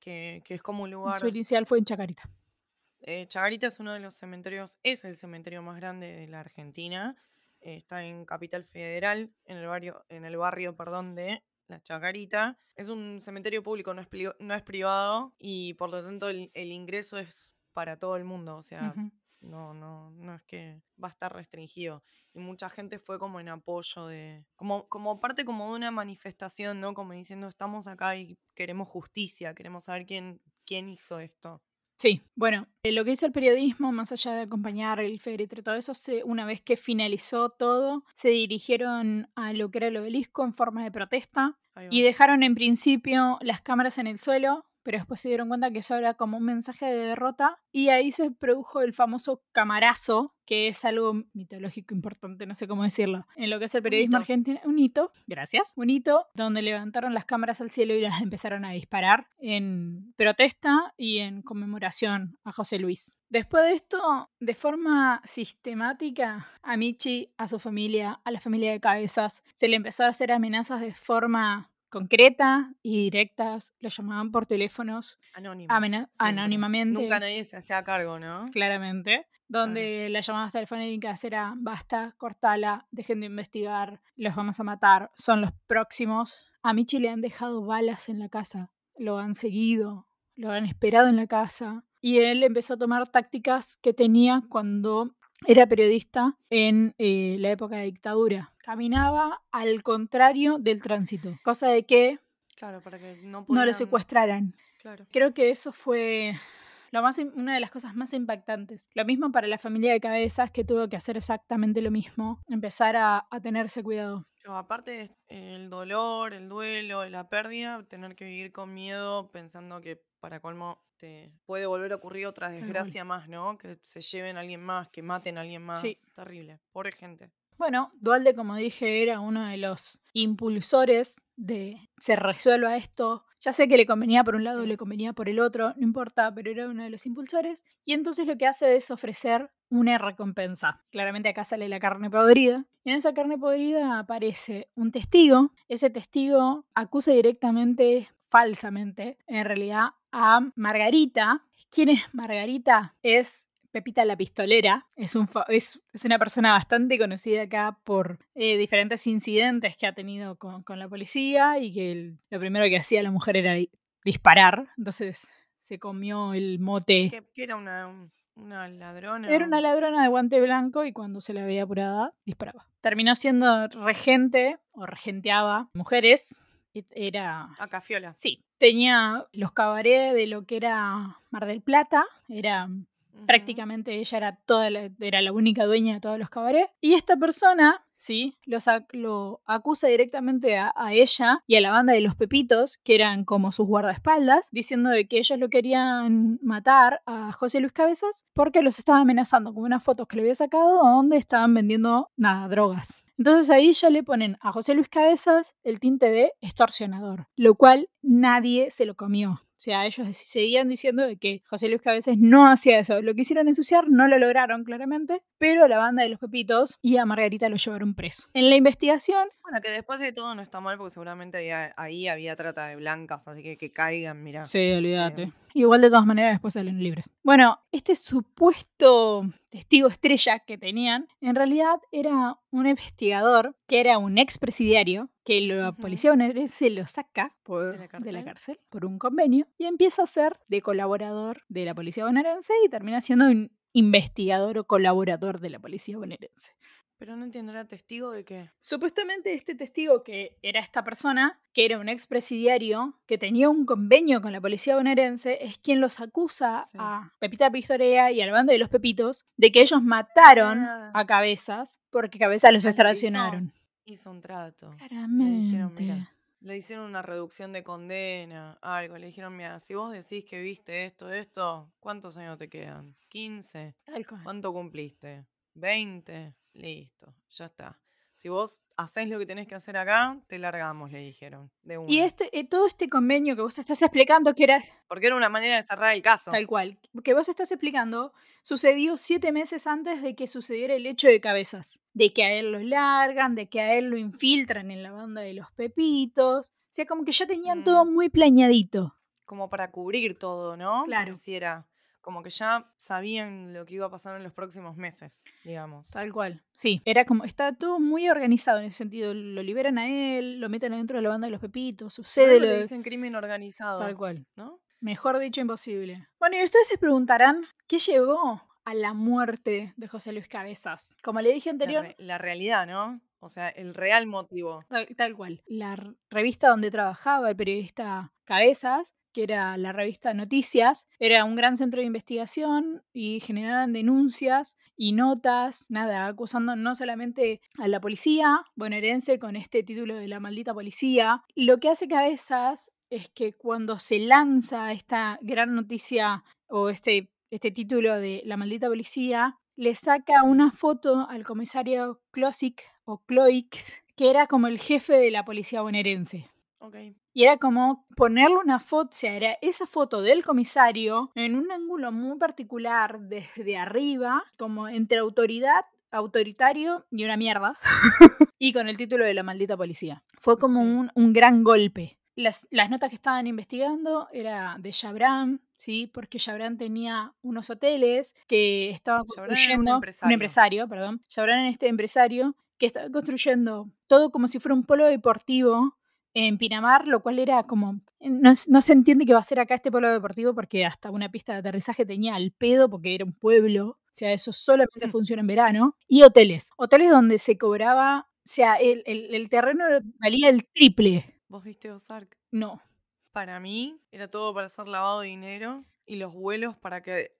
que, que es como un lugar... Su inicial fue en Chacarita. Eh, Chacarita es uno de los cementerios, es el cementerio más grande de la Argentina. Está en Capital Federal, en el barrio, en el barrio perdón, de La Chacarita. Es un cementerio público, no es, no es privado y por lo tanto el, el ingreso es para todo el mundo. O sea, no, no, no es que va a estar restringido. Y mucha gente fue como en apoyo de. como, como parte como de una manifestación, ¿no? Como diciendo estamos acá y queremos justicia, queremos saber quién, quién hizo esto. Sí, bueno, eh, lo que hizo el periodismo, más allá de acompañar el féretro y todo eso, se- una vez que finalizó todo, se dirigieron a lo que era el obelisco en forma de protesta Y dejaron en principio las cámaras en el suelo, pero después se dieron cuenta que eso era como un mensaje de derrota. Y ahí se produjo el famoso camarazo, que es algo mitológico importante, no sé cómo decirlo. En lo que es el periodismo argentino, un hito, gracias, un hito, donde levantaron las cámaras al cielo y las empezaron a disparar en protesta y en conmemoración a José Luis. Después de esto, de forma sistemática, a Michi, a su familia, a la familia de cabezas, se le empezó a hacer amenazas de forma concreta y directas. Lo llamaban por teléfonos, Anónimas, anónimamente. Nunca nadie se hacía cargo, ¿no? claramente. Donde las llamadas telefónicas era basta, cortala, dejen de investigar, los vamos a matar, son los próximos. A Michi le han dejado balas en la casa, lo han seguido, lo han esperado en la casa. Y él empezó a tomar tácticas que tenía cuando era periodista en eh, la época de dictadura. Caminaba al contrario del tránsito, cosa de que Claro, para que no no lo secuestraran. Claro. Creo que eso fue lo más, una de las cosas más impactantes. Lo mismo para la familia de cabezas que tuvo que hacer exactamente lo mismo, empezar a, a tenerse cuidado. Pero aparte el dolor, el duelo, la pérdida, tener que vivir con miedo pensando que para colmo te puede volver a ocurrir otra desgracia más, ¿no? Que se lleven a alguien más, que maten a alguien más. Sí. Terrible. Pobre gente. Bueno, Dualde, como dije, era uno de los impulsores de se resuelva esto. Ya sé que le convenía por un lado, Sí. le convenía por el otro, no importa, pero era uno de los impulsores. Y entonces lo que hace es ofrecer una recompensa. Claramente acá sale la carne podrida. Y en esa carne podrida aparece un testigo. Ese testigo acusa directamente, falsamente, en realidad, a Margarita. ¿Quién es Margarita? Es Pepita la Pistolera. Es, un fa- es, es una persona bastante conocida acá por eh, diferentes incidentes que ha tenido con, con la policía y que el- lo primero que hacía la mujer era di- disparar. Entonces se comió el mote. Que, era una, un- una ladrona. Era una ladrona de guante blanco y cuando se la veía apurada, disparaba. Terminó siendo regente o regenteaba mujeres. Era Acá, Fiola. Sí, tenía los cabarets de lo que era Mar del Plata, era Prácticamente ella era toda la, era la única dueña de todos los cabarets y esta persona, sí, los lo acusa directamente a, ella y a la banda de los Pepitos, que eran como sus guardaespaldas, diciendo que ellos lo querían matar a José Luis Cabezas porque los estaba amenazando con unas fotos que le había sacado donde estaban vendiendo nada, drogas. Entonces ahí ya le ponen a José Luis Cabezas el tinte de extorsionador, lo cual nadie se lo comió. O sea, ellos seguían diciendo de que José Luis Cabezas no hacía eso. Lo quisieron ensuciar, no lo lograron claramente, pero la banda de los Pepitos y a Margarita lo llevaron preso. En la investigación... Bueno, que después de todo no está mal porque seguramente había, ahí había trata de blancas, así que que caigan, mira. Sí, olvídate. Igual de todas maneras después salen libres. Bueno, este supuesto testigo estrella que tenían, en realidad era un investigador que era un expresidiario que la policía bonaerense lo saca por, ¿De, la cárcel por un convenio y empieza a ser de colaborador de la policía bonaerense y termina siendo un investigador o colaborador de la policía bonaerense. Pero no entiendo, ¿era testigo de qué? Supuestamente este testigo que era esta persona, que era un expresidiario, que tenía un convenio con la policía bonaerense, es quien los acusa a Pepita Pistorea y al bando de los Pepitos de que ellos mataron ah. a Cabezas porque Cabezas los extraccionaron. Hizo, un trato. Claramente. Le hicieron, una reducción de condena, algo. Le dijeron, mira, si vos decís que viste esto, esto, ¿cuántos años te quedan? ¿15? ¿Cuánto cumpliste? ¿20? Listo, ya está. Si vos hacés lo que tenés que hacer acá, te largamos, le dijeron. De Y este, eh, todo este convenio que vos estás explicando que era... Porque era una manera de cerrar el caso. Tal cual. Que vos estás explicando sucedió siete meses antes de que sucediera el hecho de cabezas. De que a él lo largan, de que a él lo infiltran en la banda de los pepitos. O sea, como que ya tenían todo mm. muy planeadito. Como para cubrir todo, ¿no? Claro. Pareciera como que ya sabían lo que iba a pasar en los próximos meses, digamos. Tal cual. Sí, era como, está todo muy organizado en ese sentido. Lo liberan a él, lo meten adentro de la banda de los pepitos, sucede lo le dicen crimen organizado. Tal cual. ¿No? Mejor dicho, imposible. Bueno, y ustedes se preguntarán, ¿qué llevó a la muerte de José Luis Cabezas? Como le dije anterior... La, realidad, ¿no? O sea, el real motivo. tal cual. La revista donde trabajaba el periodista Cabezas que era la revista Noticias, era un gran centro de investigación y generaban denuncias y notas, nada, acusando no solamente a la policía bonaerense con este título de la maldita policía, lo que hace cabezas es que cuando se lanza esta gran noticia o este, este título de la maldita policía, le saca una foto al comisario Klosik o Cloix, que era como el jefe de la policía bonaerense. Y era como ponerle una foto, o sea, era esa foto del comisario en un ángulo muy particular desde arriba, como entre autoridad, autoritario y una mierda, y con el título de la maldita policía. Fue como un, un, gran golpe. Las, las, notas que estaban investigando era de Chabran, ¿sí? Porque Chabran tenía unos hoteles que estaba construyendo... Un empresario. un empresario. perdón. Este empresario que estaba construyendo todo como si fuera un polo deportivo en Pinamar, lo cual era como, no, se entiende qué va a ser acá este pueblo deportivo porque hasta una pista de aterrizaje tenía al pedo porque era un pueblo, o sea, eso solamente mm. funciona en verano, y hoteles, hoteles donde se cobraba, o sea, el, el terreno valía el triple. ¿Vos viste Ozark? No. Para mí era todo para hacer lavado de dinero y los vuelos para que,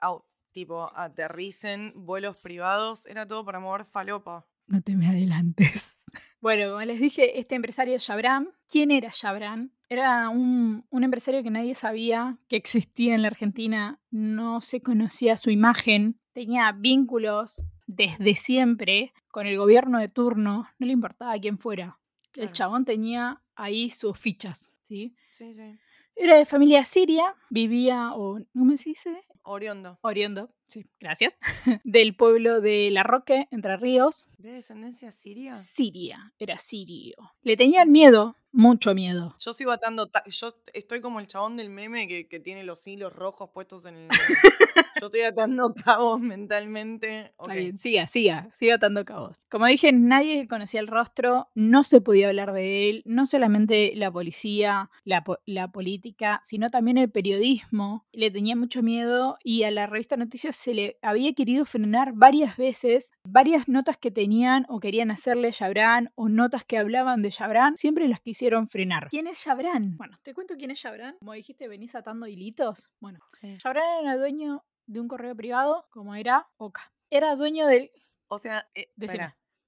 tipo, aterricen vuelos privados, era todo para mover falopa. No te me adelantes. Bueno, como les dije, este empresario Chabran, ¿quién era Chabran? Era un, un, empresario que nadie sabía que existía en la Argentina, no se conocía su imagen, tenía vínculos desde siempre con el gobierno de turno, no le importaba quién fuera. El chabón tenía ahí sus fichas, ¿sí? Sí, sí. Era de familia siria, vivía, o ¿cómo se dice? Oriondo. Oriondo, sí, gracias. Del pueblo de La Roque, Entre Ríos. ¿De descendencia siria? Siria, era sirio. Le tenían miedo mucho miedo. Yo sigo atando. Yo estoy como el chabón del meme que, que, tiene los hilos rojos puestos en el. Yo estoy atando cabos mentalmente. Okay. siga, siga, siga atando cabos. Como dije, nadie conocía el rostro, no se podía hablar de él, no solamente la policía, la, la política, sino también el periodismo. Le tenía mucho miedo y a la revista Noticias se le había querido frenar varias veces, varias notas que tenían o querían hacerle Jabran o notas que hablaban de Jabran, siempre las quisieron frenar. ¿Quién es Chabran? Bueno, te cuento quién es Chabran. Como dijiste, venís atando hilitos. Bueno, sí. era dueño de un correo privado, como era Oca. Era dueño del. O sea, eh,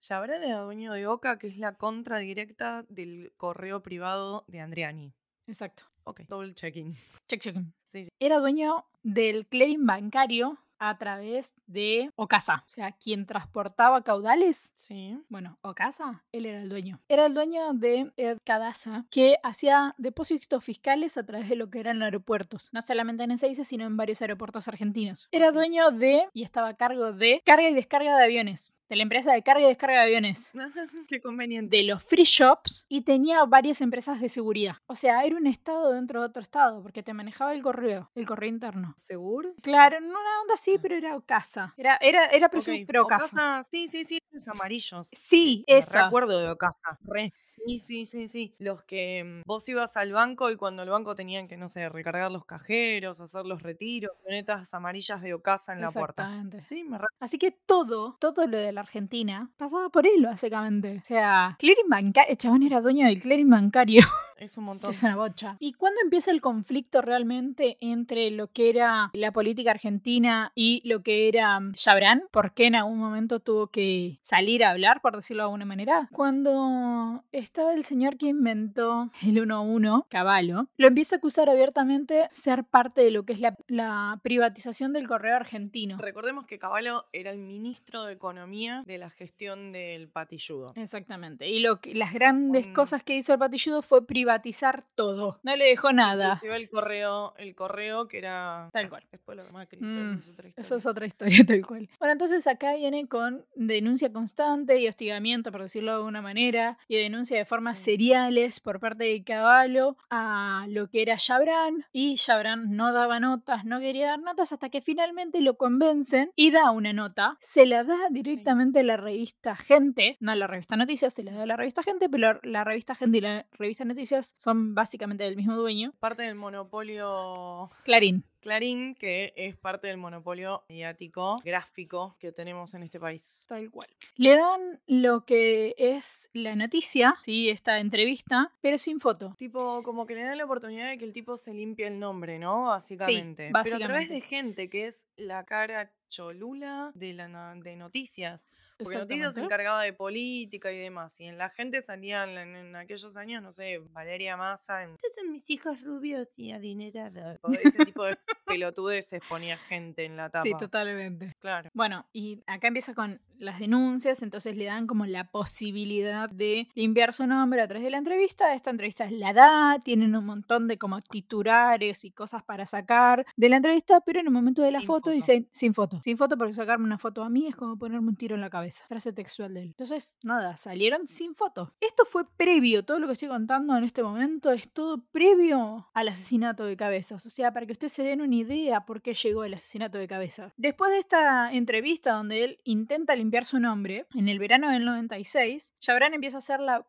Chabran era dueño de Oca, que es la contra directa del correo privado de Andriani. Exacto. Ok, double checking. Check checking. Sí, sí. Era dueño del clearing bancario a través de Ocasa. O sea, quien transportaba caudales Sí. bueno, Ocasa, él era el dueño. Era el dueño de Ed Cadasa, que hacía depósitos fiscales a través de lo que eran aeropuertos. No solamente en Ezeiza, sino en varios aeropuertos argentinos. Era dueño de, y estaba a cargo de, carga y descarga de aviones. De la empresa de carga y descarga de aviones. Qué conveniente. De los free shops y tenía varias empresas de seguridad. O sea, era un estado dentro de otro estado, porque te manejaba el correo, el correo interno. ¿Seguro? Claro, no una onda así, pero era Ocasa. Era, era, era pero, Ok, pero Ocasa. Ocasa, sí, sí, sí, los amarillos. Sí, Me eso. recuerdo de Ocasa. Re. Sí, sí, sí, sí. Los que mm, vos ibas al banco y cuando el banco tenían que, no sé, recargar los cajeros, hacer los retiros, camionetas amarillas de Ocasa en la puerta. Exactamente. Sí, me Así que todo, todo lo de la Argentina pasaba por él, básicamente. O sea, clearing bancario, el chabón era dueño del clearing bancario. es un montón. Es una bocha. ¿Y cuándo empieza el conflicto realmente entre lo que era la política argentina y lo que era mm, Chabrán? ¿Por qué en algún momento tuvo que salir a hablar, por decirlo de alguna manera? Cuando estaba el señor que inventó el 1-1, Caballo, lo empieza a acusar abiertamente ser parte de lo que es la, la privatización del correo argentino. Recordemos que Caballo era el ministro de Economía de la gestión del patilludo. Exactamente. Y lo que, las grandes cosas que hizo el patilludo fue privatizar todo. No le dejó nada. Inclusive el correo, el correo que era... Tal cual. Después lo de Macri, pero Mm, eso es otra historia. Eso es otra historia tal cual. Bueno, entonces acá viene con denuncia constante y hostigamiento, por decirlo de alguna manera, y denuncia de formas Sí. seriales por parte de Caballo a lo que era Chabrán, y Chabrán no daba notas, no quería dar notas, hasta que finalmente lo convencen y da una nota. Se la da directamente a la revista Gente, no a la revista Noticias, se la da a la revista Gente, pero la revista Gente y la revista Noticias son básicamente del mismo dueño. Parte del monopolio Clarín. Clarín, que es parte del monopolio mediático gráfico que tenemos en este país. Tal cual. Le dan lo que es la noticia, ¿sí? esta entrevista, pero sin foto. Tipo, como que le dan la oportunidad de que el tipo se limpie el nombre, ¿no? Básicamente. Pero a través básicamente. de gente que es la cara cholula de, la, de noticias. Porque Noticias se encargaba de política y demás. Y en la gente salían en, en aquellos años, no sé, Valeria Massa. En, Estos son mis hijos rubios y adinerados. Ese tipo de pelotudeces ponía gente en la tapa. Sí, totalmente. Claro. Bueno, y acá empieza con las denuncias, entonces le dan como la posibilidad de limpiar su nombre a través de la entrevista. Esta entrevista es la da, tienen un montón de como titulares y cosas para sacar de la entrevista, pero en el momento de la foto, foto. dicen sin foto. Sin foto porque sacarme una foto a mí es como ponerme un tiro en la cabeza. Frase textual de él. Entonces, nada, salieron sin foto. Esto fue previo, todo lo que estoy contando en este momento es todo previo al asesinato de cabezas. O sea, para que ustedes se den una idea por qué llegó el asesinato de cabezas. Después de esta entrevista donde él intenta limpiar su nombre, en el verano del 96, Chabran empieza a ser la,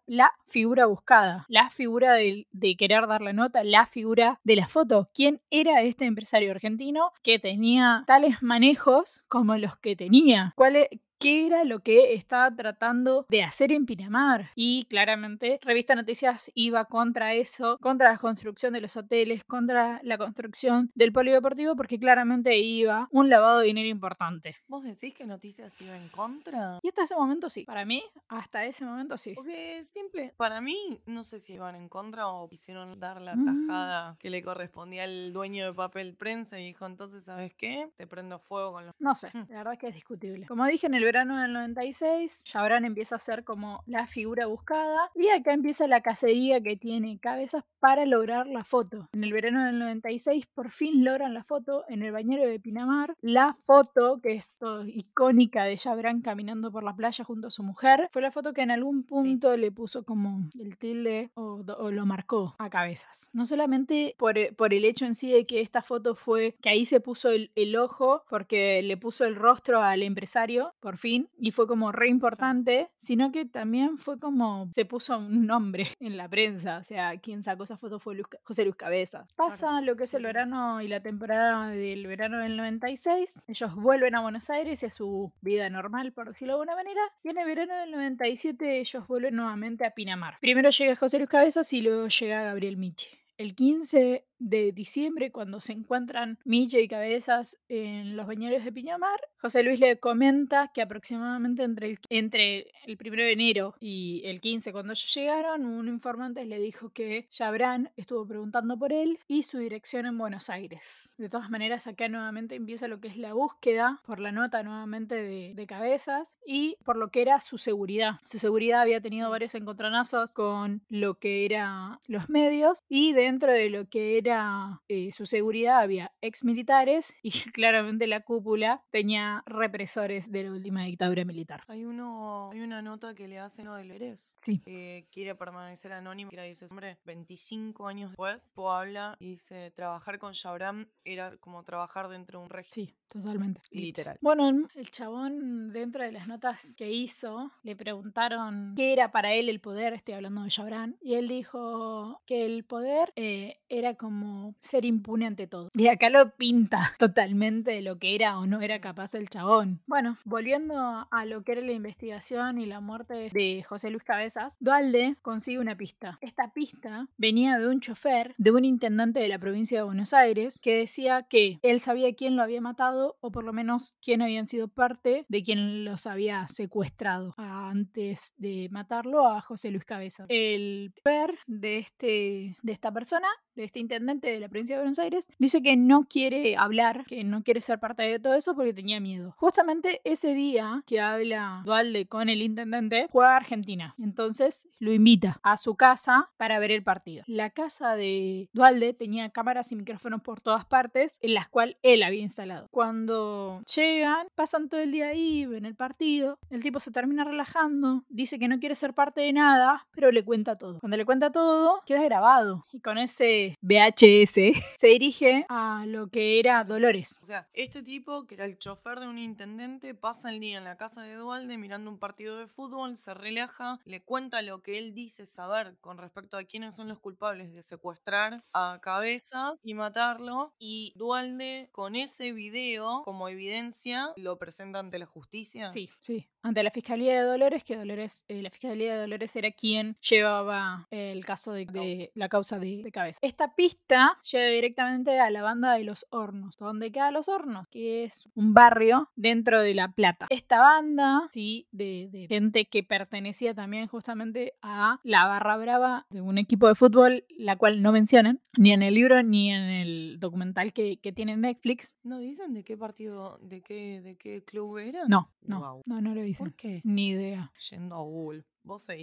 figura buscada, la figura de, querer dar la nota, la figura de la foto. ¿Quién era este empresario argentino que tenía tales manejos como los que tenía? ¿Cuál e- qué era lo que estaba tratando de hacer en Pinamar. Y claramente Revista Noticias iba contra eso, contra la construcción de los hoteles, contra la construcción del polideportivo, porque claramente iba un lavado de dinero importante. ¿Vos decís que Noticias iba en contra? Y hasta ese momento sí, para mí, hasta ese momento sí. Porque siempre, para mí, no sé si iban en contra o quisieron dar la Mm. tajada que le correspondía al dueño de papel prensa y dijo, entonces, ¿sabes qué? Te prendo fuego con los... No sé, Mm. la verdad es que es discutible. Como dije, en el verano del 96, Chabran empieza a ser como la figura buscada y acá empieza la cacería que tiene cabezas para lograr la foto. En el verano del 96 por fin logran la foto en el bañero de Pinamar. La foto que es oh, icónica de Chabran caminando por la playa junto a su mujer fue la foto que en algún punto le puso como el tilde o, lo marcó a cabezas. No solamente por, e- por el hecho en sí de que esta foto fue que ahí se puso el, el ojo porque le puso el rostro al empresario por fin y fue como re importante, sino que también fue como se puso un nombre en la prensa, o sea, quien sacó esa foto fue Luz José Luis Cabezas. Pasa Claro, lo que es el verano y la temporada del verano del 96, ellos vuelven a Buenos Aires y a su vida normal, por decirlo de alguna manera, y en el verano del 97 ellos vuelven nuevamente a Pinamar. Primero llega José Luis Cabezas y luego llega Gabriel Michi. El 15 de diciembre, cuando se encuentran Milla y Cabezas en los bañeros de Piñamar, José Luis le comenta que aproximadamente entre el, entre el 1 de enero y el 15, cuando ellos llegaron, un informante le dijo que Chabran estuvo preguntando por él y su dirección en Buenos Aires. De todas maneras, acá nuevamente empieza lo que es la búsqueda por la nota nuevamente de, de Cabezas y por lo que era su seguridad. Su seguridad había tenido varios encontronazos con lo que eran los medios y dentro de lo que era eh, su seguridad había ex militares y claramente la cúpula tenía represores de la última dictadura militar. Hay uno, hay una nota que le hace uno de. Sí. Que quiere permanecer anónimo. Que dice, hombre, 25 años después, Po habla y dice, trabajar con Shabram era como trabajar dentro de un régimen. Sí, totalmente. Literal. Bueno, el chabón, dentro de las notas que hizo, le preguntaron qué era para él el poder, estoy hablando de Shabram, y él dijo que el poder eh, era como ser impune ante todo. Y acá lo pinta totalmente de lo que era o no era capaz el chabón. Bueno, volviendo a lo que era la investigación y la muerte de José Luis Cabezas, Dualde consigue una pista. Esta pista venía de un chofer de un intendente de la provincia de Buenos Aires que decía que él sabía quién lo había matado o por lo menos quién habían sido parte de quien los había secuestrado antes de matarlo a José Luis Cabezas. El per de, este, de esta persona de este intendente de la provincia de Buenos Aires, dice que no quiere hablar, que no quiere ser parte de todo eso porque tenía miedo. Justamente ese día que habla Dualde con el intendente, juega Argentina. Entonces lo invita a su casa para ver el partido. La casa de Dualde tenía cámaras y micrófonos por todas partes, en las cuales él había instalado. Cuando llegan, pasan todo el día ahí, ven el partido, el tipo se termina relajando, dice que no quiere ser parte de nada, pero le cuenta todo. Cuando le cuenta todo, queda grabado. Y con ese VHS, se dirige a lo que era Dolores. O sea, este tipo, que era el chofer de un intendente, pasa el día en la casa de Dualde mirando un partido de fútbol, se relaja, le cuenta lo que él dice saber con respecto a quiénes son los culpables de secuestrar a Cabezas y matarlo. Y Dualde, con ese video como evidencia, lo presenta ante la justicia. Sí, sí. Ante la Fiscalía de Dolores, que Dolores, eh, la Fiscalía de Dolores era quien llevaba el caso de, la causa de, de Cabezas esta pista lleva directamente a la banda de los hornos. ¿Dónde quedan los hornos? Que es un barrio dentro de La Plata. Esta banda, sí, de, gente que pertenecía también justamente a la barra brava de un equipo de fútbol, la cual no mencionan, ni en el libro ni en el documental que, tiene Netflix. ¿No dicen de qué partido, de qué, de qué club era? No, no, no, no lo ¿Por qué? Ni idea. Yendo a Google.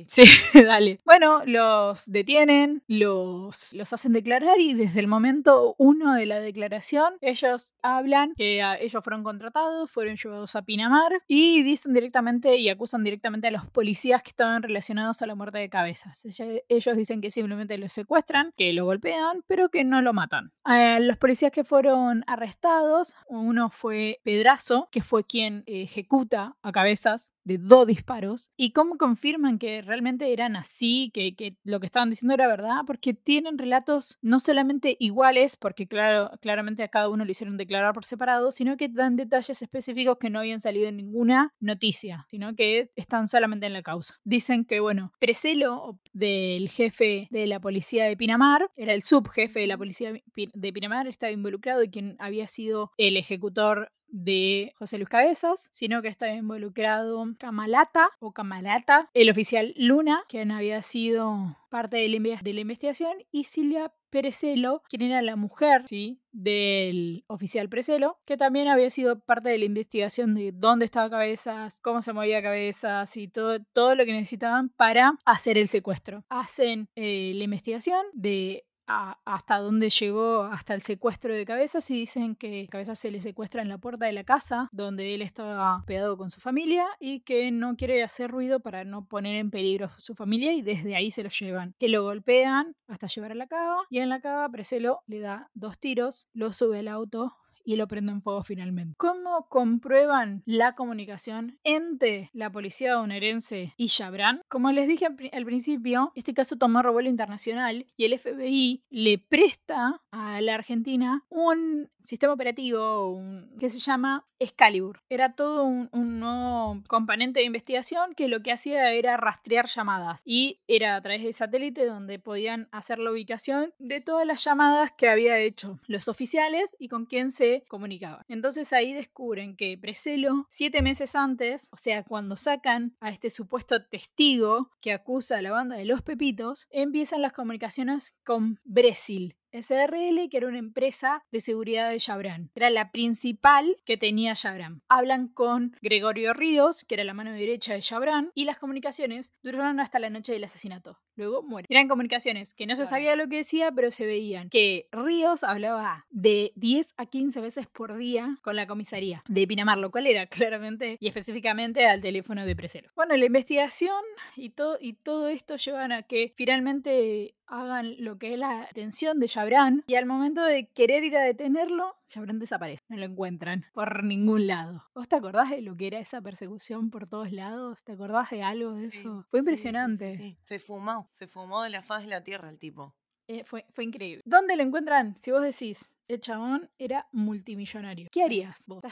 Sí, dale. Bueno, los detienen, los, los hacen declarar y desde el momento uno de la declaración ellos hablan que ellos fueron contratados, fueron llevados a Pinamar y dicen directamente y acusan directamente a los policías que estaban relacionados a la muerte de cabezas. Ellos dicen que simplemente lo secuestran, que lo golpean, pero que no lo matan. Eh, los policías que fueron arrestados, uno fue Pedrazo, que fue quien ejecuta a cabezas de dos disparos. ¿Y cómo confirman que realmente eran así, que, lo que estaban diciendo era verdad, porque tienen relatos no solamente iguales, porque claro, claramente a cada uno lo hicieron declarar por separado, sino que dan detalles específicos que no habían salido en ninguna noticia, sino que están solamente en la causa. Dicen que, bueno, Preselo, del jefe de la policía de Pinamar, era el subjefe de la policía de Pinamar, estaba involucrado y quien había sido el ejecutor de José Luis Cabezas, sino que estaba involucrado Camalata o Camalata, el oficial Luna, quien había sido parte de la, de la investigación, y Silvia Perecelo, quien era la mujer ¿sí? del oficial Perecelo, que también había sido parte de la investigación de dónde estaba Cabezas, cómo se movía Cabezas y todo, todo lo que necesitaban para hacer el secuestro. Hacen eh, la investigación de hasta dónde llegó, hasta el secuestro de Cabezas, y dicen que Cabezas se le secuestra en la puerta de la casa donde él estaba hospedado con su familia y que no quiere hacer ruido para no poner en peligro a su familia y desde ahí se lo llevan. Que lo golpean hasta llevar a la cava y en la cava Preselo le da dos tiros, lo sube al auto y lo prenden fuego finalmente. ¿Cómo comprueban la comunicación entre la policía bonaerense y Chabran? Como les dije al principio, este caso tomó revuelo internacional y el FBI le presta a la Argentina un sistema operativo que se llama Excalibur. Era todo un, un, nuevo componente de investigación que lo que hacía era rastrear llamadas y era a través de satélite donde podían hacer la ubicación de todas las llamadas que había hecho los oficiales y con quién se comunicaban. Entonces ahí descubren que Preselo, siete meses antes, o sea, cuando sacan a este supuesto testigo que acusa a la banda de los Pepitos, empiezan las comunicaciones con Brasil, SRL, que era una empresa de seguridad de Chabran. Era la principal que tenía Chabran. Hablan con Gregorio Ríos, que era la mano derecha de Chabran, y las comunicaciones duraron hasta la noche del asesinato. Luego muere. Eran comunicaciones que no se sabía lo que decía, pero se veían que Ríos hablaba de 10 a 15 veces por día con la comisaría de Pinamar, lo cual era claramente y específicamente al teléfono de Presero. Bueno, la investigación y todo, y todo esto llevan a que finalmente hagan lo que es la atención de Chabran y al momento de querer ir a detenerlo, Chabran desaparece, no lo encuentran por ningún lado. ¿Vos te acordás de lo que era esa persecución por todos lados? ¿Te acordás de algo de eso? Fue impresionante. Sí, se fumó, se fumó de la faz de la tierra el tipo. Eh, fue, fue increíble. ¿Dónde lo encuentran? Si vos decís, el chabón era multimillonario. ¿Qué harías vos?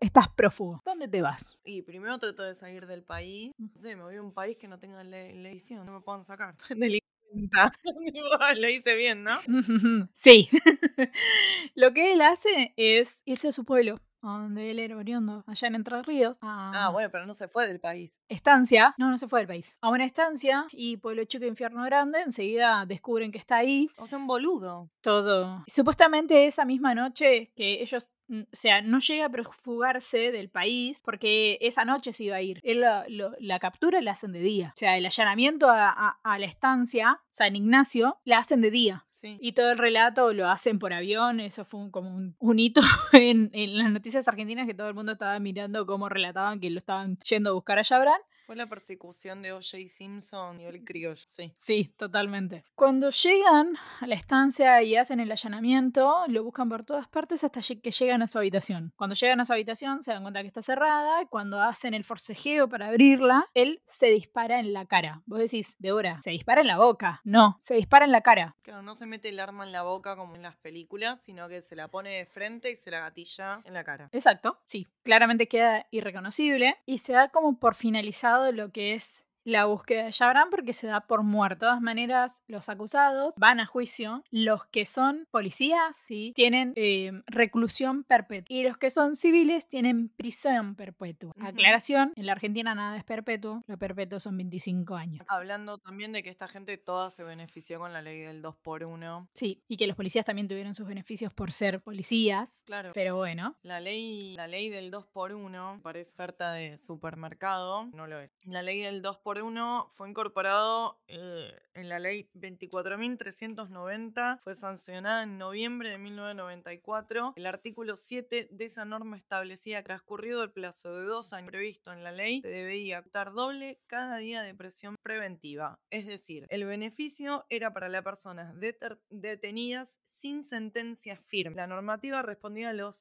Estás, prófugo. ¿Dónde te vas? Y primero trato de salir del país. No sé, me voy a un país que no tenga ley edición, no me puedan sacar. Lo hice bien, ¿no? Sí. Lo que él hace es irse a su pueblo, donde él era oriundo, allá en Entre Ríos. ah, bueno, pero no se fue del país. Estancia, no, no se fue del país. A una estancia y Pueblo Chico Infierno Grande, enseguida descubren que está ahí. O sea, un boludo. Todo. supuestamente esa misma noche que ellos o sea, no llega a prefugarse del país porque esa noche se iba a ir. Él la captura la hacen de día. O sea, el allanamiento a, la estancia, San Ignacio, la hacen de día. Y todo el relato lo hacen por avión. Eso fue como un, hito en, en, las noticias argentinas que todo el mundo estaba mirando cómo relataban que lo estaban yendo a buscar a Jabran. Fue la persecución de O.J. Simpson y el criollo, sí. Sí, totalmente. Cuando llegan a la estancia y hacen el allanamiento, lo buscan por todas partes hasta que llegan a su habitación. Cuando llegan a su habitación se dan cuenta que está cerrada. Cuando hacen el forcejeo para abrirla, él se dispara en la cara. Vos decís, de hora, se dispara en la boca. No, se dispara en la cara. Claro, no se mete el arma en la boca como en las películas, sino que se la pone de frente y se la gatilla en la cara. Exacto, sí. Claramente queda irreconocible y se da como por finalizado lo que es la búsqueda de Jabran porque se da por muerto. De todas maneras, los acusados van a juicio. Los que son policías, sí, tienen eh, reclusión perpetua. Y los que son civiles tienen prisión perpetua. Aclaración, en la Argentina nada es perpetuo. Lo perpetuo son 25 años. Hablando también de que esta gente toda se benefició con la ley del 2 por 1 Sí, y que los policías también tuvieron sus beneficios por ser policías. Claro. Pero bueno. La ley, la ley del 2 por 1 parece oferta de supermercado. No lo es. La ley del 2 por uno fue incorporado eh, en la ley 24.390, fue sancionada en noviembre de 1994. El artículo 7 de esa norma establecía que transcurrido el plazo de dos años previsto en la ley, se debía actuar doble cada día de presión preventiva. Es decir, el beneficio era para las personas detenidas sin sentencia firme. La normativa respondía a los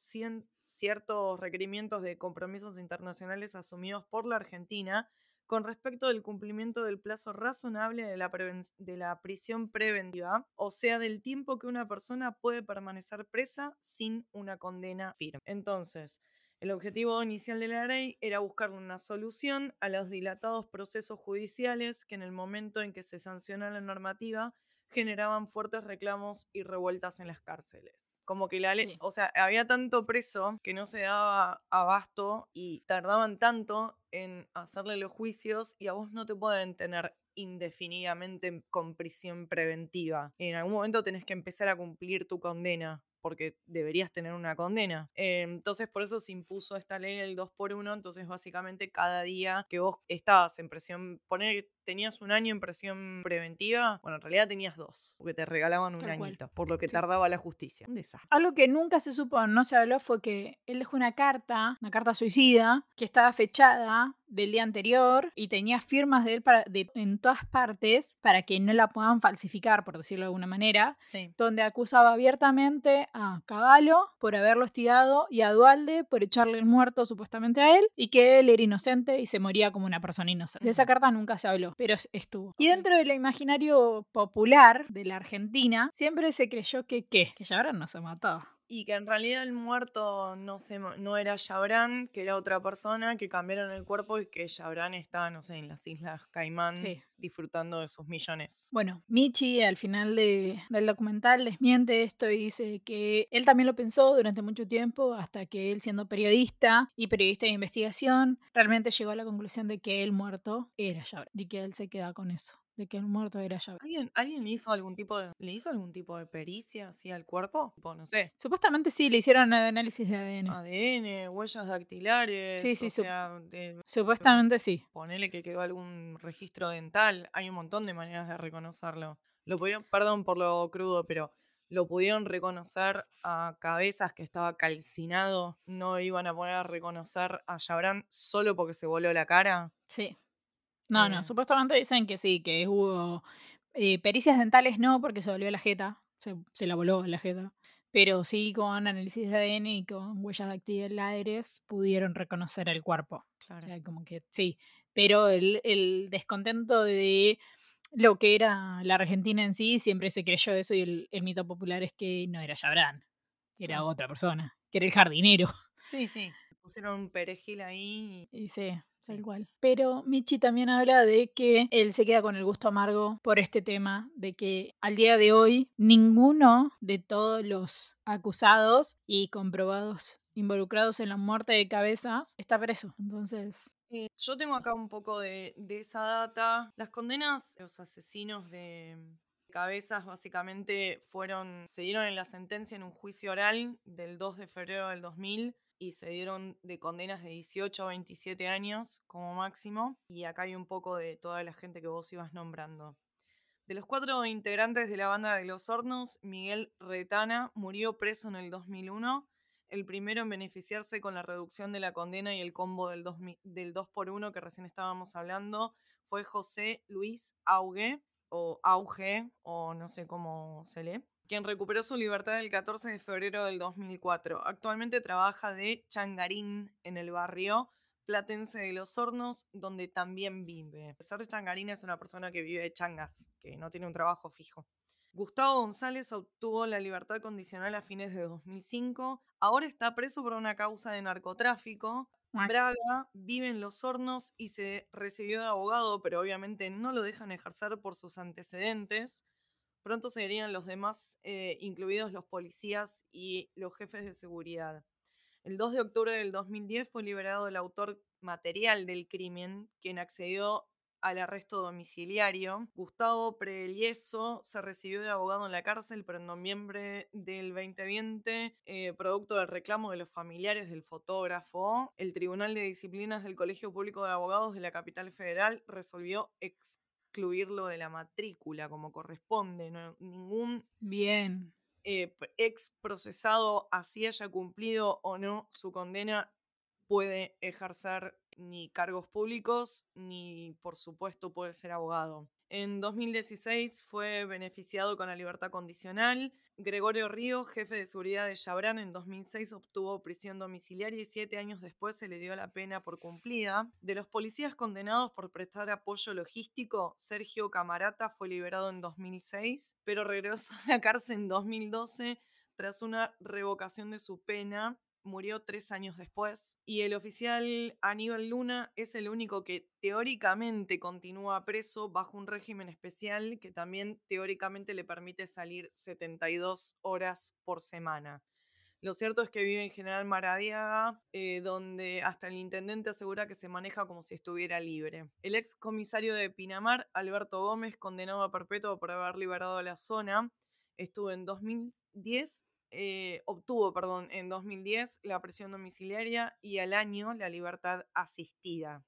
ciertos requerimientos de compromisos internacionales asumidos por la Argentina con respecto del cumplimiento del plazo razonable de la, de la, prisión preventiva, o sea, del tiempo que una persona puede permanecer presa sin una condena firme. Entonces, el objetivo inicial de la ley era buscar una solución a los dilatados procesos judiciales que en el momento en que se sanciona la normativa generaban fuertes reclamos y revueltas en las cárceles. Como que la ley, o sea, había tanto preso que no se daba abasto y tardaban tanto en hacerle los juicios y a vos no te pueden tener indefinidamente con prisión preventiva. En algún momento tenés que empezar a cumplir tu condena porque deberías tener una condena. Eh, entonces, por eso se impuso esta ley del 2 por 1 Entonces, básicamente, cada día que vos estabas en presión, poner tenías un año en presión preventiva, bueno, en realidad tenías dos, porque te regalaban un añito, por lo que tardaba la justicia. Un desastre. Algo que nunca se supo, no se habló, fue que él dejó una carta, una carta suicida, que estaba fechada del día anterior y tenía firmas de él para, de, en todas partes para que no la puedan falsificar, por decirlo de alguna manera, Sí. donde acusaba abiertamente a Caballo por haberlo hostigado y a Dualde por echarle el muerto supuestamente a él y que él era inocente y se moría como una persona inocente. De esa carta nunca se habló, pero es- estuvo. Y dentro del imaginario popular de la Argentina, siempre se creyó que qué, que Jabran no se mató. Y que en realidad el muerto no, se, no era Yabran, que era otra persona, que cambiaron el cuerpo y que Yabran está, no sé, en las Islas Caimán Sí. disfrutando de sus millones. Bueno, Michi al final de- del documental desmiente esto y dice que él también lo pensó durante mucho tiempo hasta que él siendo periodista y periodista de investigación realmente llegó a la conclusión de que el muerto era Jabra y que él se queda con eso, de que el muerto era Jabra. ¿Alguien, ¿Alguien le hizo algún tipo de, le hizo algún tipo de pericia así al cuerpo? Tipo, no sé, Supuestamente sí, le hicieron análisis de ADN. ADN, huellas dactilares, Sí, sí, o sea, de- Supuestamente sí. ponele que quedó algún registro dental, hay un montón de maneras de reconocerlo. Lo pudieron, perdón por lo crudo, pero lo pudieron reconocer a cabezas que estaba calcinado, no iban a poder reconocer a Yabran solo porque se voló la cara. Sí. No, Eh. no, supuestamente dicen que sí, que hubo eh, pericias dentales no, porque se volvió la jeta, se, se la voló la jeta, pero sí con análisis de ADN y con huellas dactilares pudieron reconocer el cuerpo. O Claro. sea, como que sí, pero el, el descontento de lo que era la Argentina en sí, siempre se creyó eso y el, el mito popular es que no era Jabran, que era otra persona, que era el jardinero. Sí, sí. Pusieron un perejil ahí. y- Sí. Tal cual. Pero Michi también habla de que él se queda con el gusto amargo por este tema, de que al día de hoy ninguno de todos los acusados y comprobados involucrados en la muerte de cabezas está preso. Entonces, Eh, yo tengo acá un poco de, de esa data. Las condenas, los asesinos de cabezas básicamente fueron, se dieron en la sentencia en un juicio oral del 2 de febrero del 2000 y se dieron de condenas de 18 a 27 años como máximo. Y acá hay un poco de toda la gente que vos ibas nombrando. De los cuatro integrantes de la banda de Los Hornos, Miguel Retana murió preso en el 2001 el primero en beneficiarse con la reducción de la condena y el combo del 2, del 2 por 1 que recién estábamos hablando fue José Luis Auge, o Auge, o no sé cómo se lee, quien recuperó su libertad el 14 de febrero del 2004. Actualmente trabaja de changarín en el barrio platense de Los Hornos, donde también vive. Ser changarín es una persona que vive de changas, que no tiene un trabajo fijo. Gustavo González obtuvo la libertad condicional a fines de 2005. Ahora está preso por una causa de narcotráfico. Braga vive en Los Hornos y se recibió de abogado, pero obviamente no lo dejan ejercer por sus antecedentes. Pronto serían los demás, eh, incluidos los policías y los jefes de seguridad. El 2 de octubre del 2010 fue liberado el autor material del crimen, quien accedió al arresto domiciliario. Gustavo Prelieso se recibió de abogado en la cárcel, pero en noviembre del 2020, eh, producto del reclamo de los familiares del fotógrafo, el Tribunal de Disciplinas del Colegio Público de Abogados de la capital federal resolvió excluirlo de la matrícula como corresponde. No- ningún bien. eh, ex procesado, así haya cumplido o no su condena, puede ejercer ni cargos públicos ni, por supuesto, puede ser abogado. En 2016 fue beneficiado con la libertad condicional. Gregorio Río, jefe de seguridad de Chabrán, en 2006 obtuvo prisión domiciliaria y siete años después se le dio la pena por cumplida. De los policías condenados por prestar apoyo logístico, Sergio Camarata fue liberado en 2006, pero regresó a la cárcel en 2012 tras una revocación de su pena murió tres años después. Y el oficial Aníbal Luna es el único que teóricamente continúa preso bajo un régimen especial que también teóricamente le permite salir 72 horas por semana. Lo cierto es que vive en General Maradiaga, eh, donde hasta el intendente asegura que se maneja como si estuviera libre. El ex comisario de Pinamar, Alberto Gómez, condenado a perpetuo por haber liberado la zona, estuvo en 2010 eh, obtuvo, perdón, en 2010 la prisión domiciliaria y al año la libertad asistida.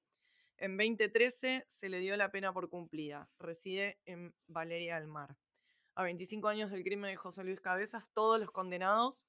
En 2013 se le dio la pena por cumplida. Reside en Valeria del Mar. A 25 años del crimen de José Luis Cabezas, todos los condenados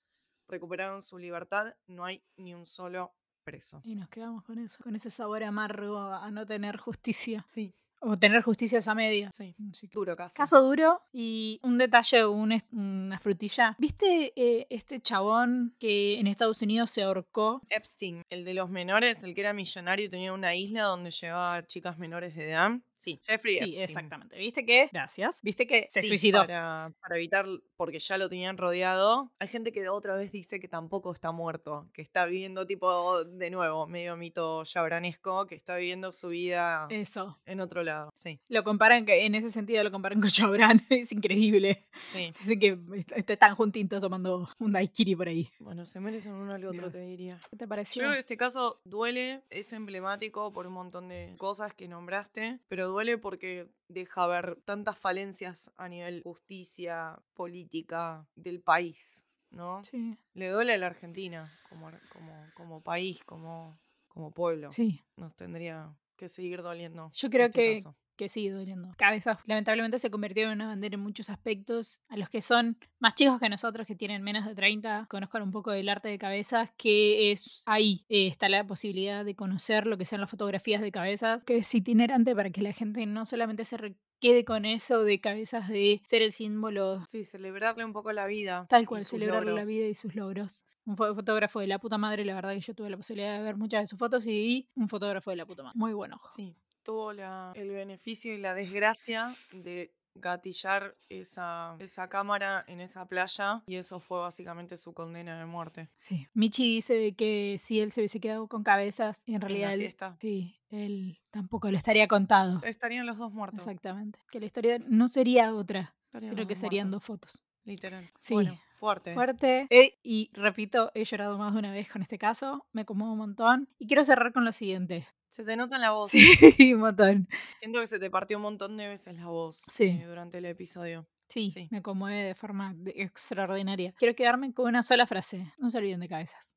recuperaron su libertad. No hay ni un solo preso. Y nos quedamos con eso, con ese sabor amargo a no tener justicia. Sí, O tener justicia esa media. sí. Así que- Duro caso. Caso duro y un detalle, un una frutilla. ¿Viste eh, este chabón que en Estados Unidos se ahorcó? Epstein, el de los menores, el que era millonario y tenía una isla donde llevaba chicas menores de edad. Sí, Jeffrey Sí, Epstein. exactamente. ¿Viste que? Gracias. ¿Viste que se Sí, suicidó? Para, para evitar, porque ya lo tenían rodeado. Hay gente que otra vez dice que tampoco está muerto, que está viviendo tipo, de nuevo, medio mito yabranesco, que está viviendo su vida Eso. en otro lado. Sí, Lo comparan, que en ese sentido lo comparan con Chabran. es increíble. sí. Así que est- están juntitos tomando un daiquiri por ahí. Bueno, se merecen uno al otro, Dios. te diría. ¿Qué te Yo pareció? creo que este caso duele, es emblemático por un montón de cosas que nombraste, pero duele porque deja ver tantas falencias a nivel justicia, política del país, ¿no? Sí, Le duele a la Argentina como, como, como país, como, como pueblo. sí. Nos tendría que seguir doliendo. Yo creo este que- caso. Que sigue doliendo. Cabezas, lamentablemente, se convirtieron en una bandera en muchos aspectos. A los que son más chicos que nosotros, que tienen menos de 30, conozcan un poco del arte de cabezas, que es ahí. eh, está la posibilidad de conocer lo que sean las fotografías de cabezas, que es itinerante para que la gente no solamente se quede con eso de cabezas de ser el símbolo Sí, celebrarle un poco la vida. Tal cual, sus celebrar la vida y sus logros. Un fo- fotógrafo de la puta madre, la verdad que yo tuve la posibilidad de ver muchas de sus fotos y un fotógrafo de la puta madre. Muy buen ojo. Sí, tuvo la- el beneficio y la desgracia de gatillar esa, esa cámara en esa playa y eso fue básicamente su condena de muerte. Sí. Michi dice que si él se hubiese quedado con cabezas, en En realidad la él, sí, él tampoco lo estaría contado. Estarían los dos muertos. Exactamente. Que la historia no sería otra, Estarían sino que serían muertos, dos fotos. Literal. Sí. Bueno, fuerte. Fuerte. Eh, y repito, he llorado más de una vez con este caso. Me conmuevo un montón. Y quiero cerrar con lo siguiente. Se te nota en la voz. Sí, un montón. Siento que se te partió un montón de veces la voz Sí. eh, durante el episodio. Sí, Sí. me conmueve de forma de- extraordinaria. Quiero quedarme con una sola frase. No se olviden de cabezas.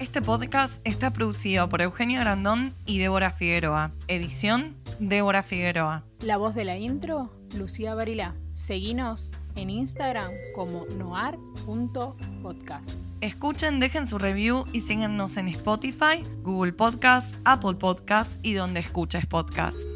Este podcast está producido por Eugenia Grandón y Débora Figueroa. Edición, Débora Figueroa. La voz de la intro, Lucía Barilá. Seguinos en Instagram como noar.podcast. Escuchen, dejen su review y síguenos en Spotify, Google Podcast, Apple Podcast y donde escuches podcast.